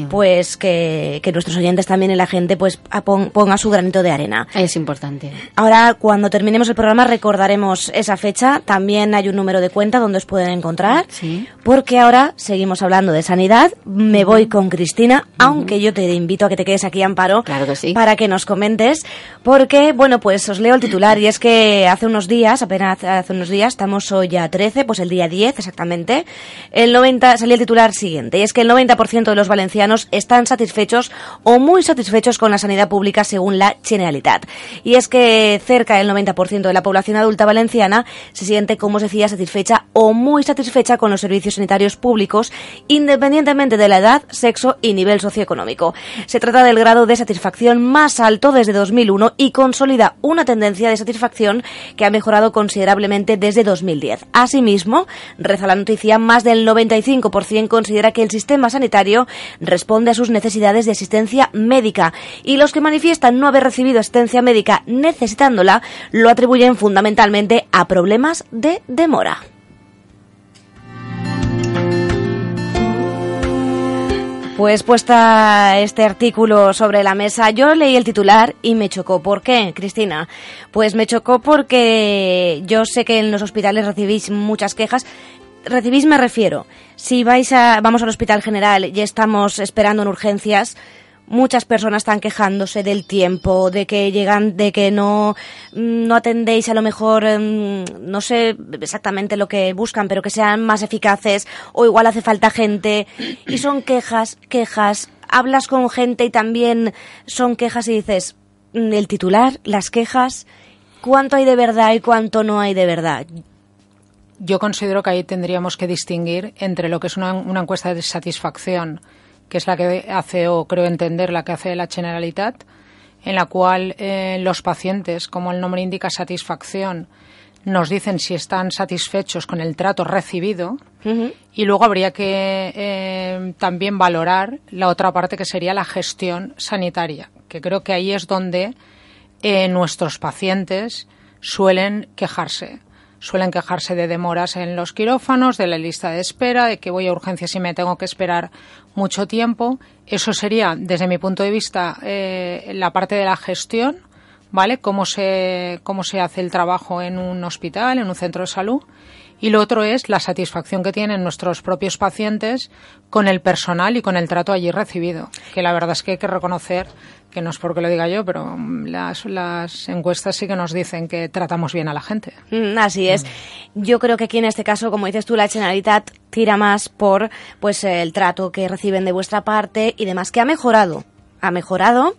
pues que, nuestros oyentes también y la gente pues ponga su granito de arena. Es importante. Ahora, cuando terminemos el programa, recordaremos esa fecha. También hay un número de cuenta donde os pueden encontrar. Sí. Porque ahora seguimos hablando de sanidad. Me voy con Cristina, aunque yo te invito a que te quedes aquí, Amparo, claro que sí. para que nos comentes. Porque, bueno, pues os leo el titular y es que hace unos días, apenas hace unos días, estamos hoy ya 13, pues el día 10 exactamente, el 90, salía el titular siguiente. Y es que el 90% de los valencianos están satisfechos o muy satisfechos con la sanidad pública según la Generalitat. Y es que cerca del 90% de la población adulta valenciana se siente, como os decía, satisfecha o muy satisfecha con los servicios sanitarios públicos, independientemente de la edad, sexo y nivel socioeconómico. Se trata del grado de satisfacción más alto desde 2001 y consolida una tendencia de satisfacción que ha mejorado considerablemente desde 2010. Asimismo, reza la noticia, más del 95% considera que el sistema sanitario responde a sus necesidades de asistencia médica y los que manifiestan no haber recibido asistencia médica necesitándola lo atribuyen fundamentalmente a problemas de demora. Pues puesta este artículo sobre la mesa, yo leí el titular y me chocó. ¿Por qué, Cristina? Pues me chocó porque yo sé que en los hospitales recibís muchas quejas recibís me refiero, si vais a, vamos al hospital general y estamos esperando en urgencias, muchas personas están quejándose del tiempo, de que llegan, de que no, no atendéis a lo mejor, em, no sé exactamente lo que buscan, pero que sean más eficaces, o igual hace falta gente, y son quejas, quejas, hablas con gente y también son quejas y dices, mm, el titular, las quejas, cuánto hay de verdad y cuánto no hay de verdad yo considero que ahí tendríamos que distinguir entre lo que es una, encuesta de satisfacción, que es la que hace, o creo entender, la que hace la Generalitat, en la cual eh, los pacientes, como el nombre indica, satisfacción, nos dicen si están satisfechos con el trato recibido y luego habría que eh, también valorar la otra parte que sería la gestión sanitaria, que creo que ahí es donde eh, nuestros pacientes suelen quejarse suelen quejarse de demoras en los quirófanos, de la lista de espera, de que voy a urgencias y me tengo que esperar mucho tiempo. Eso sería, desde mi punto de vista, eh, la parte de la gestión, ¿vale? Cómo se, cómo se hace el trabajo en un hospital, en un centro de salud. Y lo otro es la satisfacción que tienen nuestros propios pacientes con el personal y con el trato allí recibido. Que la verdad es que hay que reconocer que no es porque lo diga yo, pero las, las encuestas sí que nos dicen que tratamos bien a la gente. Mm, así es. Yo creo que aquí en este caso, como dices tú, la Generalitat tira más por pues el trato que reciben de vuestra parte y demás, que ha mejorado ha mejorado.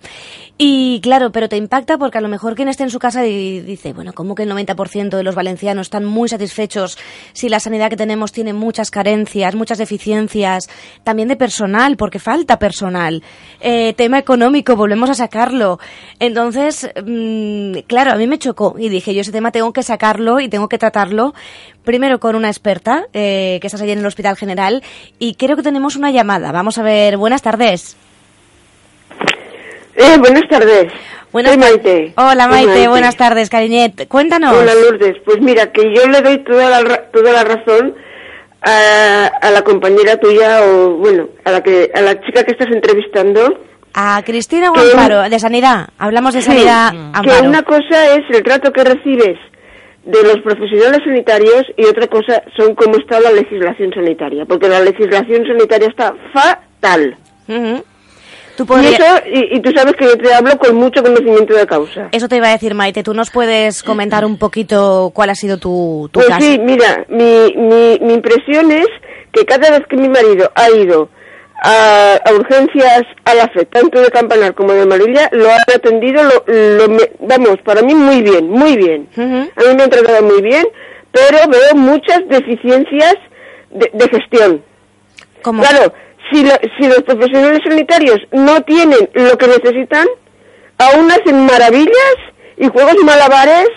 Y claro, pero te impacta porque a lo mejor quien esté en su casa y dice, bueno, como que el 90% de los valencianos están muy satisfechos si la sanidad que tenemos tiene muchas carencias, muchas deficiencias, también de personal, porque falta personal. Eh, tema económico, volvemos a sacarlo. Entonces, mm, claro, a mí me chocó y dije, yo ese tema tengo que sacarlo y tengo que tratarlo primero con una experta eh, que estás allí en el Hospital General y creo que tenemos una llamada. Vamos a ver, buenas tardes. Eh, buenas tardes. Buenas Soy Maite. Hola Maite, buenas tardes, cariñet. Cuéntanos. Hola Lourdes. Pues mira, que yo le doy toda la, toda la razón a, a la compañera tuya o, bueno, a la, que, a la chica que estás entrevistando. A Cristina o Que- Amparo, de sanidad. Hablamos de Sí, sanidad, que una cosa es el trato que recibes de los profesionales sanitarios y otra cosa son cómo está la legislación sanitaria, porque la legislación sanitaria está fatal. Ujú. Tú Y, eso, y, y tú sabes que yo te hablo con mucho conocimiento de causa. Eso te iba a decir, Maite. ¿Tú nos puedes comentar un poquito cuál ha sido tu, tu Pues caso? sí, mira, mi, mi, mi impresión es que cada vez que mi marido ha ido a, a urgencias a la FED, tanto de Campanar como de Marilla, lo han atendido, lo, lo me- vamos, para mí muy bien, muy bien. A mí me han tratado muy bien, pero veo muchas deficiencias de, de gestión. Claro, si, lo- si los profesionales sanitarios no tienen lo que necesitan, aún hacen maravillas y juegos malabares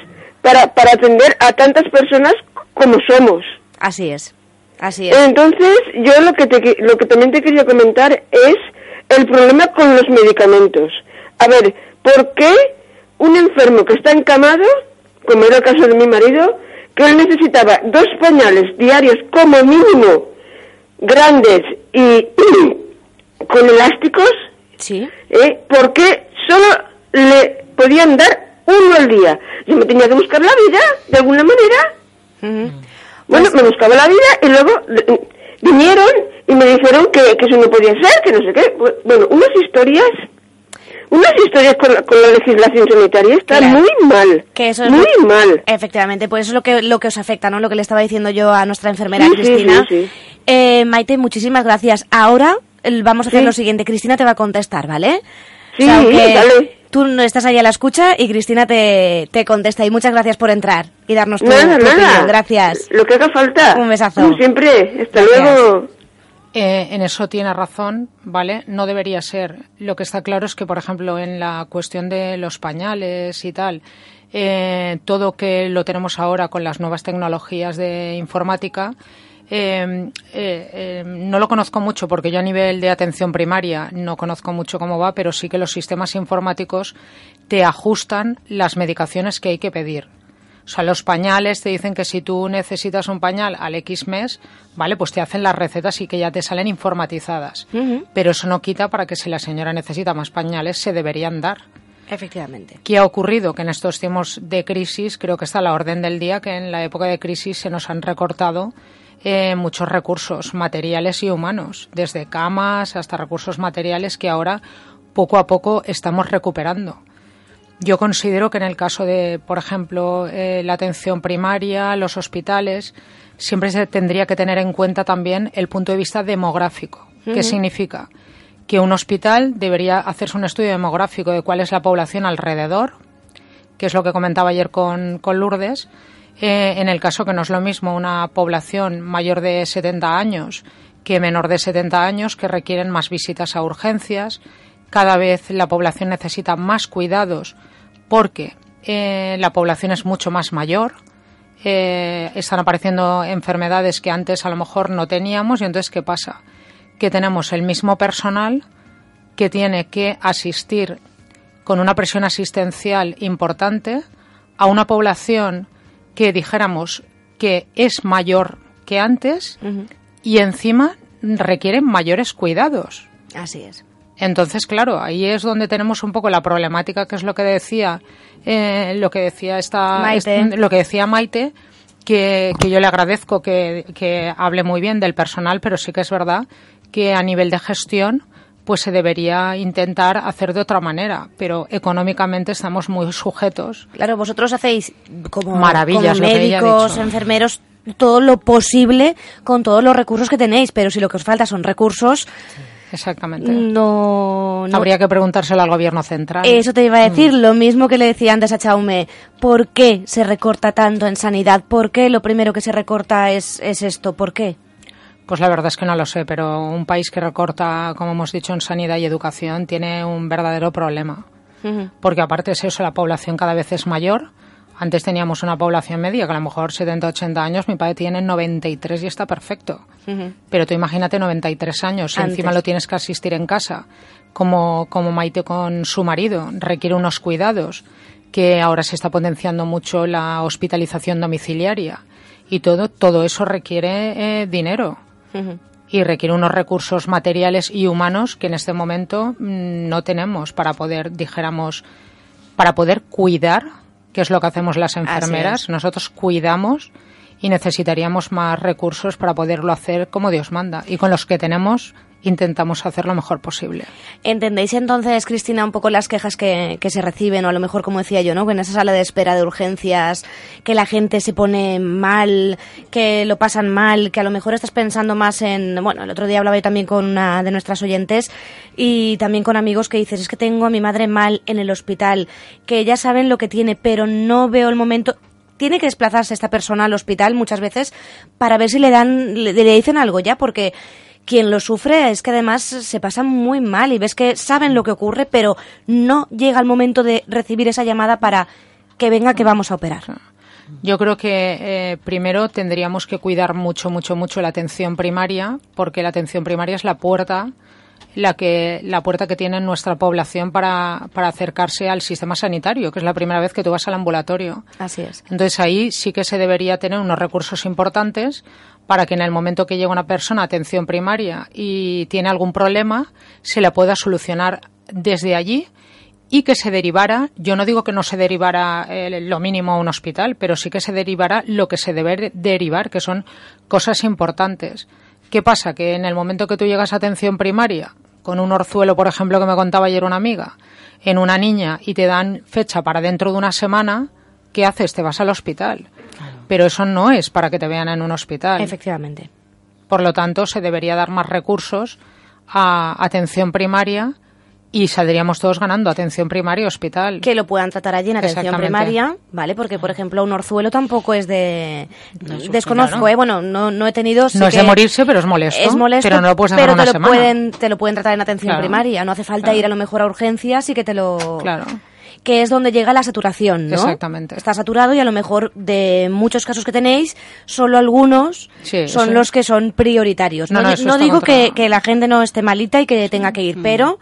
para, para atender a tantas personas como somos. Así es, así es. Entonces, yo lo que, te lo que también te quería comentar es el problema con los medicamentos. A ver, ¿por qué un enfermo que está encamado, como era el caso de mi marido, que él necesitaba dos pañales diarios como mínimo, grandes y [clears throat] con elásticos, sí. ¿eh? ¿por qué solo le podían dar uno al día? Yo me tenía que buscar la vida, de alguna manera. Bueno, me buscaba la vida y luego vinieron y me dijeron que, que eso no podía ser, que no sé qué. Bueno, unas historias, unas historias con la, con la legislación sanitaria está Claro. muy mal, Que eso es muy mal. Efectivamente, pues eso es lo que, lo que os afecta, ¿no? Lo que le estaba diciendo yo a nuestra enfermera Sí, Cristina. sí, sí. Eh, Maite, muchísimas gracias. Ahora vamos a hacer lo siguiente. Cristina te va a contestar, ¿vale? Sí, que dale. Tú no estás ahí a la escucha y Cristina te, te contesta. Y muchas gracias por entrar y darnos tu, Nada, tu nada. opinión. Gracias. Lo que haga falta. Un besazo. Como siempre. Hasta Gracias. luego. Eh, en eso tiene razón, ¿vale? No debería ser. Lo que está claro es que, por ejemplo, en la cuestión de los pañales y tal, eh, todo que lo tenemos ahora con las nuevas tecnologías de informática, eh, eh, eh, no lo conozco mucho porque yo a nivel de atención primaria no conozco mucho cómo va, pero sí que los sistemas informáticos te ajustan las medicaciones que hay que pedir. O sea, los pañales te dicen que si tú necesitas un pañal al X mes, vale, pues te hacen las recetas y que ya te salen informatizadas. Pero eso no quita para que si la señora necesita más pañales, se deberían dar. Efectivamente. ¿Qué ha ocurrido? Que en estos tiempos de crisis, creo que está a la orden del día, que en la época de crisis se nos han recortado eh, muchos recursos materiales y humanos, desde camas hasta recursos materiales que ahora poco a poco estamos recuperando. Yo considero que en el caso de, por ejemplo, eh, la atención primaria, los hospitales, siempre se tendría que tener en cuenta también el punto de vista demográfico. ¿Qué Ujú. significa? Que un hospital debería hacerse un estudio demográfico de cuál es la población alrededor, que es lo que comentaba ayer con, con Lourdes. Eh, en el caso que no es lo mismo una población mayor de 70 años que menor de 70 años que requieren más visitas a urgencias. Cada vez la población necesita más cuidados porque eh, la población es mucho más mayor. eh, están apareciendo enfermedades que antes a lo mejor no teníamos y entonces ¿qué pasa? Que tenemos el mismo personal que tiene que asistir con una presión asistencial importante a una población que dijéramos que es mayor que antes y encima requieren mayores cuidados. Así es. Entonces, claro, ahí es donde tenemos un poco la problemática, que es lo que decía, eh, lo que decía esta, Maite. lo que decía Maite, que, que yo le agradezco que, que hable muy bien del personal, pero sí que es verdad que a nivel de gestión, pues se debería intentar hacer de otra manera, pero económicamente estamos muy sujetos. Claro, vosotros hacéis como, Maravillas, médicos, enfermeros, todo lo posible con todos los recursos que tenéis, pero si lo que os falta son recursos, Exactamente. no, no- Habría que preguntárselo al gobierno central. Eso te iba a decir, Mm. lo mismo que le decía antes a Chaume. ¿Por qué se recorta tanto en sanidad? ¿Por qué lo primero que se recorta es, es esto? ¿Por qué? Pues la verdad es que no lo sé, pero un país que recorta, como hemos dicho, en sanidad y educación tiene un verdadero problema. Porque aparte es eso, la población cada vez es mayor. Antes teníamos una población media que a lo mejor 70, 80 años, mi padre tiene 93 y está perfecto. Pero tú imagínate 93 años y encima lo tienes que asistir en casa, como, como Maite con su marido, requiere unos cuidados, que ahora se está potenciando mucho la hospitalización domiciliaria. Y todo, todo eso requiere eh, dinero. Y requiere unos recursos materiales y humanos que en este momento mm, no tenemos para poder, dijéramos, para poder cuidar que es lo que hacemos las enfermeras. Nosotros cuidamos y necesitaríamos más recursos para poderlo hacer como Dios manda. Y con los que tenemos intentamos hacer lo mejor posible. ¿Entendéis entonces, Cristina, un poco las quejas que, que, se reciben, o a lo mejor, como decía yo, ¿no? que en esa sala de espera de urgencias, que la gente se pone mal, que lo pasan mal, que a lo mejor estás pensando más en... Bueno, el otro día hablaba yo también con una de nuestras oyentes y también con amigos que dices, es que tengo a mi madre mal en el hospital, que ya saben lo que tiene, pero no veo el momento tiene que desplazarse esta persona al hospital muchas veces para ver si le dan le, le dicen algo ya porque quien lo sufre es que además se pasa muy mal y ves que saben lo que ocurre, pero no llega el momento de recibir esa llamada para que venga que vamos a operar. Yo creo que eh, primero tendríamos que cuidar mucho, mucho, mucho la atención primaria, porque la atención primaria es la puerta la que la puerta que tiene nuestra población para, para acercarse al sistema sanitario, que es la primera vez que tú vas al ambulatorio. Así es. Entonces ahí sí que se debería tener unos recursos importantes para que en el momento que llega una persona a atención primaria y tiene algún problema, se la pueda solucionar desde allí y que se derivara, yo no digo que no se derivara eh, lo mínimo a un hospital, pero sí que se derivara lo que se debe derivar, que son cosas importantes. ¿Qué pasa? Que en el momento que tú llegas a atención primaria, con un orzuelo, por ejemplo, que me contaba ayer una amiga, en una niña y te dan fecha para dentro de una semana, ¿qué haces? Te vas al hospital pero eso no es para que te vean en un hospital. Efectivamente. Por lo tanto, se debería dar más recursos a atención primaria y saldríamos todos ganando atención primaria y hospital. Que lo puedan tratar allí en atención primaria, ¿vale? Porque, por ejemplo, un orzuelo tampoco es de... Desconozco, ¿eh? Bueno, no, no he tenido... no es de morirse, pero es molesto. Es molesto, pero no lo puedes pero te lo Pueden, te lo pueden tratar en atención primaria. No hace falta ir a lo mejor a urgencias y que te lo... Claro que es donde llega la saturación, ¿no? Exactamente. Está saturado y a lo mejor de muchos casos que tenéis, solo algunos son los que son prioritarios. No, digo que, la gente no esté malita y que tenga que ir, mm. pero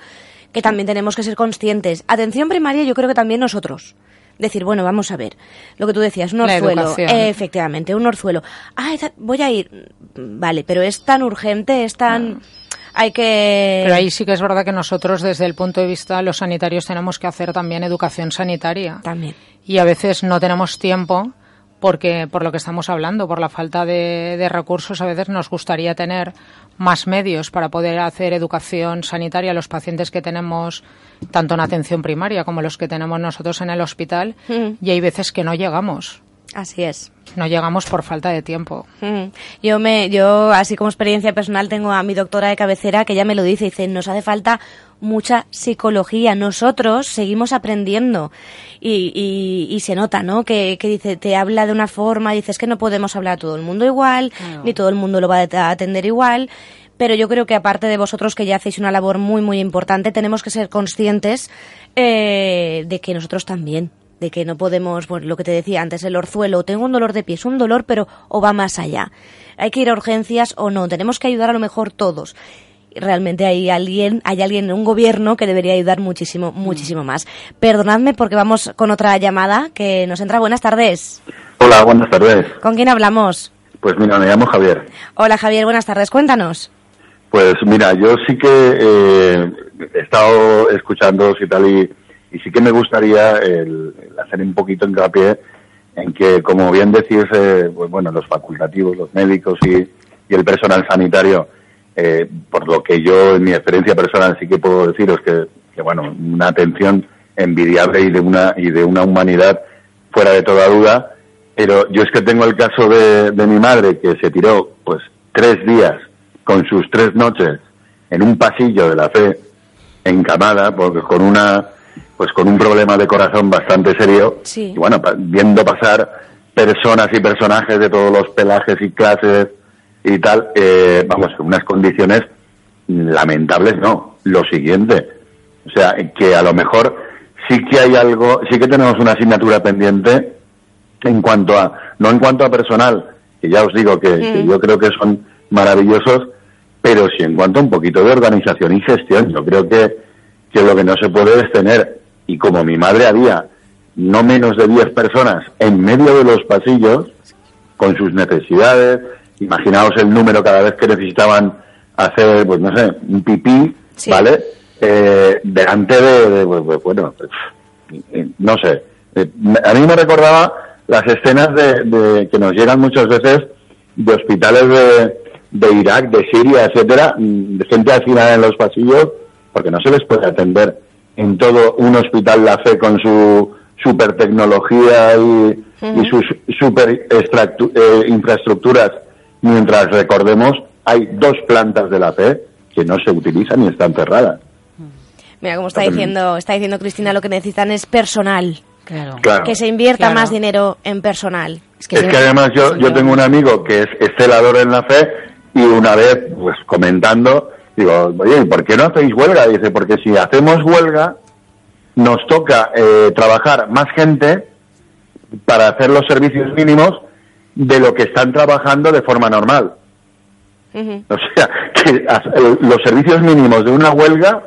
que también tenemos que ser conscientes. Atención primaria, yo creo que también nosotros decir, bueno, vamos a ver, lo que tú decías, un orzuelo, efectivamente, un orzuelo. Ah, voy a ir, vale, pero es tan urgente, es tan hay que... Pero ahí sí que es verdad que nosotros desde el punto de vista de los sanitarios tenemos que hacer también educación sanitaria. También. Y a veces no tenemos tiempo porque por lo que estamos hablando, por la falta de, de, recursos, a veces nos gustaría tener más medios para poder hacer educación sanitaria a los pacientes que tenemos tanto en atención primaria como los que tenemos nosotros en el hospital mm. y hay veces que no llegamos. Así es. No llegamos por falta de tiempo. Yo me, yo así como experiencia personal tengo a mi doctora de cabecera que ya me lo dice, dice, nos hace falta mucha psicología. Nosotros seguimos aprendiendo y, y, se nota, ¿no? Que, que, dice, te habla de una forma, dices que no podemos hablar a todo el mundo igual, ni todo el mundo lo va a atender igual. Pero yo creo que aparte de vosotros que ya hacéis una labor muy, muy importante, tenemos que ser conscientes eh, de que nosotros también de que no podemos, bueno, lo que te decía antes, el orzuelo, tengo un dolor de pies, un dolor, pero o va más allá. Hay que ir a urgencias o no, tenemos que ayudar a lo mejor todos. Realmente hay alguien, hay alguien en un gobierno que debería ayudar muchísimo, mm. muchísimo más. Perdonadme porque vamos con otra llamada que nos entra. Buenas tardes. Hola, buenas tardes. ¿Con quién hablamos? Pues mira, me llamo Javier. Hola Javier, buenas tardes. Cuéntanos. Pues mira, yo sí que eh, he estado escuchando y tal y y sí que me gustaría el, hacer un poquito hincapié en que, como bien decís, eh, pues bueno, los facultativos, los médicos y, el personal sanitario, eh, por lo que yo en mi experiencia personal sí que puedo deciros que, que, bueno, una atención envidiable y de una y de una humanidad fuera de toda duda. Pero yo es que tengo el caso de, de mi madre que se tiró pues tres días con sus tres noches en un pasillo de la fe encamada, porque con una pues con un problema de corazón bastante serio. Y bueno, viendo pasar personas y personajes de todos los pelajes y clases y tal, eh, vamos, unas condiciones lamentables, no. Lo siguiente, o sea, que a lo mejor sí que hay algo, sí que tenemos una asignatura pendiente en cuanto a, no en cuanto a personal, que ya os digo que, que Mm. yo creo que son maravillosos, pero sí en cuanto a un poquito de organización y gestión. Yo creo que, que lo que no se puede es tener, y como mi madre había no menos de 10 personas en medio de los pasillos, con sus necesidades, imaginaos el número cada vez que necesitaban hacer, pues no sé, un pipí, ¿vale? Eh, delante de, de, pues, pues, bueno, pues, eh, no sé. Eh, a mí me recordaba las escenas de, de- que nos llegan muchas veces de hospitales de, de Irak, de Siria, etcétera, mm, de gente hacinada en los pasillos, porque no se les puede atender en todo un hospital la fe con su super tecnología y, y sus super eh, infraestructuras, mientras recordemos hay dos plantas de la fe que no se utilizan y están cerradas. Mira, como está diciendo, está diciendo Cristina, lo que necesitan es personal. Claro. Claro. Que se invierta Claro. más dinero en personal. Es que además yo, yo tengo un amigo que es, es celador en la fe y una vez, pues comentando, digo, oye, ¿y por qué no hacéis huelga? Dice, porque si hacemos huelga, nos toca eh, trabajar más gente para hacer los servicios mínimos de lo que están trabajando de forma normal. O sea, que los servicios mínimos de una huelga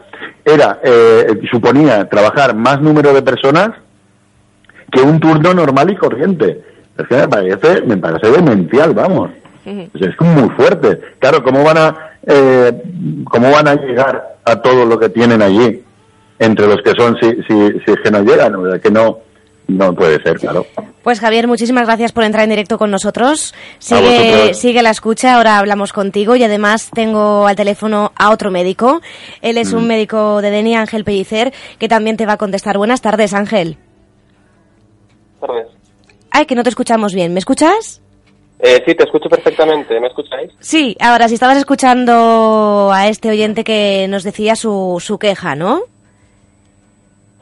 era eh, suponía trabajar más número de personas que un turno normal y corriente. Es que me parece, me parece demencial, vamos. O sea, es muy fuerte. Claro, ¿cómo van a eh, cómo van a llegar a todo lo que tienen allí? Entre los que son, si, si, si es que no llegan, o sea, que no, no puede ser, claro. Pues Javier, muchísimas gracias por entrar en directo con nosotros. Sigue, sigue la escucha, ahora hablamos contigo y además tengo al teléfono a otro médico. Él es un médico de Deni, Ángel Pellicer, que también te va a contestar. Buenas tardes, Ángel. tardes. Ay, que no te escuchamos bien. ¿Me escuchas? Eh, sí, te escucho perfectamente. ¿Me escucháis? Sí, ahora si estabas escuchando a este oyente que nos decía su, su queja, ¿no?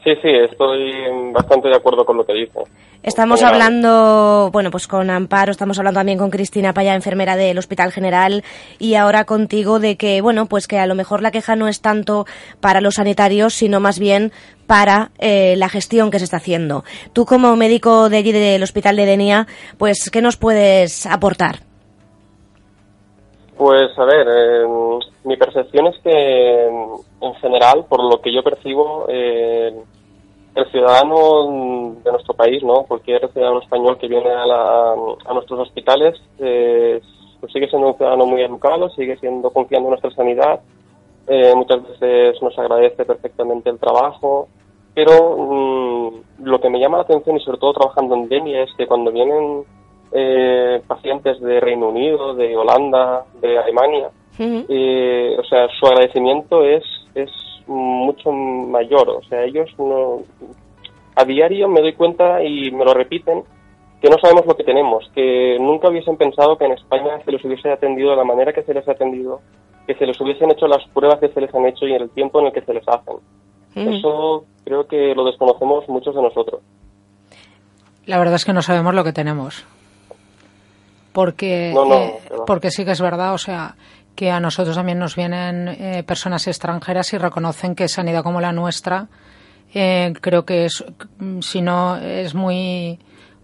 Sí, sí, estoy bastante de acuerdo con lo que dice. Estamos General. hablando, bueno, pues con Amparo, estamos hablando también con Cristina Paya, enfermera del Hospital General, y ahora contigo de que, bueno, pues que a lo mejor la queja no es tanto para los sanitarios, sino más bien para eh, la gestión que se está haciendo. Tú como médico de allí del Hospital de Denia, pues, ¿qué nos puedes aportar? Pues a ver, eh, mi percepción es que en general, por lo que yo percibo, eh, el ciudadano de nuestro país, ¿no? Cualquier ciudadano español que viene a, la- a nuestros hospitales, eh, pues sigue siendo un ciudadano muy educado, sigue siendo confiando en nuestra sanidad, eh, muchas veces nos agradece perfectamente el trabajo, pero mm, lo que me llama la atención y sobre todo trabajando en Denia es que cuando vienen eh, pacientes de Reino Unido, de Holanda, de Alemania, eh, o sea, su agradecimiento es, es mucho mayor. O sea, ellos no, a diario me doy cuenta y me lo repiten que no sabemos lo que tenemos, que nunca hubiesen pensado que en España se les hubiese atendido de la manera que se les ha atendido, que se les hubiesen hecho las pruebas que se les han hecho y en el tiempo en el que se les hacen. Eso creo que lo desconocemos muchos de nosotros. La verdad es que no sabemos lo que tenemos. Porque, No, no, eh, porque sí que es verdad, o sea, que a nosotros también nos vienen eh, personas extranjeras y reconocen que sanidad como la nuestra, eh, creo que es, mm, si no, es muy,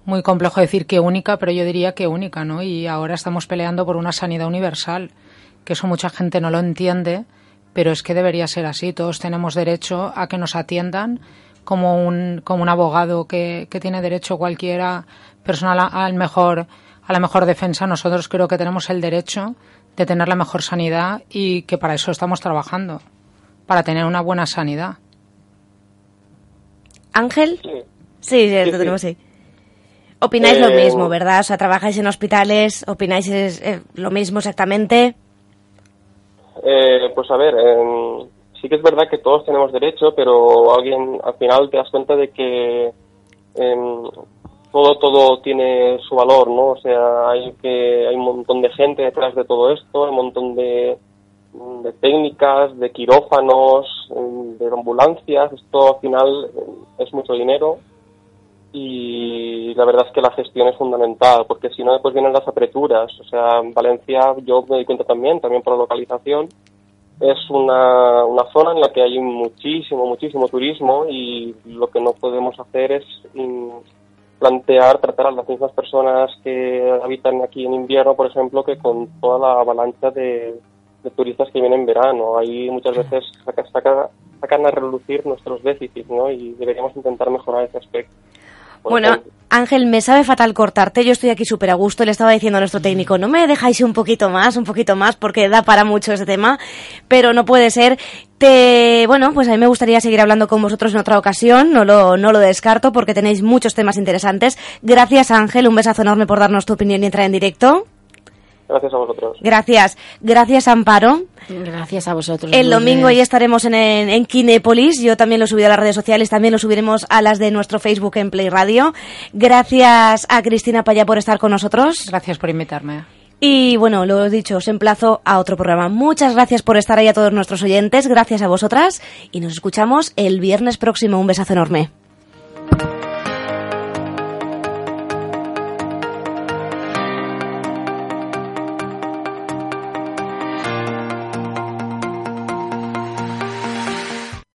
muy complejo decir que única, pero yo diría que única, ¿no? Y ahora estamos peleando por una sanidad universal, que eso mucha gente no lo entiende, pero es que debería ser así. Todos tenemos derecho a que nos atiendan como un, como un abogado que, que tiene derecho cualquiera persona al mejor, a la mejor defensa. Nosotros creo que tenemos el derecho de tener la mejor sanidad y que para eso estamos trabajando, para tener una buena sanidad. ¿Ángel? Sí, sí, lo tenemos sí. Opináis lo Eh, mismo, ¿verdad? O sea, trabajáis en hospitales, opináis eh, lo mismo exactamente. Eh, pues a ver, em, sí que es verdad que todos tenemos derecho, pero alguien al final te das cuenta de que em, todo todo tiene su valor, ¿no? O sea, hay que hay un montón de gente detrás de todo esto, un montón de, de técnicas, de quirófanos, de ambulancias. Esto al final es mucho dinero y la verdad es que la gestión es fundamental, porque si no después vienen las apreturas. O sea, en Valencia yo me doy cuenta también, también por la localización, es una, una zona en la que hay muchísimo, muchísimo turismo y lo que no podemos hacer es plantear tratar a las mismas personas que habitan aquí en invierno, por ejemplo, que con toda la avalancha de, turistas que vienen en verano. Ahí muchas veces sacan a relucir nuestros déficits, ¿no? Y deberíamos intentar mejorar ese aspecto. Bueno, Ángel, me sabe fatal cortarte. Yo estoy aquí súper a gusto. Le estaba diciendo a nuestro técnico, no me dejáis un poquito más, un poquito más, porque da para mucho ese tema, pero no puede ser. Te, bueno, pues a mí me gustaría seguir hablando con vosotros en otra ocasión. No lo, no lo descarto porque tenéis muchos temas interesantes. Gracias, Ángel. Un besazo enorme por darnos tu opinión y entrar en directo. Gracias a vosotros. Gracias. Gracias, Amparo. Gracias a vosotros. El domingo ya estaremos en, en, Kinépolis. Yo también lo subí a las redes sociales. También lo subiremos a las de nuestro Facebook en Play Radio. Gracias a Cristina Paya por estar con nosotros. Gracias por invitarme. Y bueno, lo he dicho, os emplazo a otro programa. Muchas gracias por estar ahí a todos nuestros oyentes. Gracias a vosotras. Y nos escuchamos el viernes próximo. Un besazo enorme.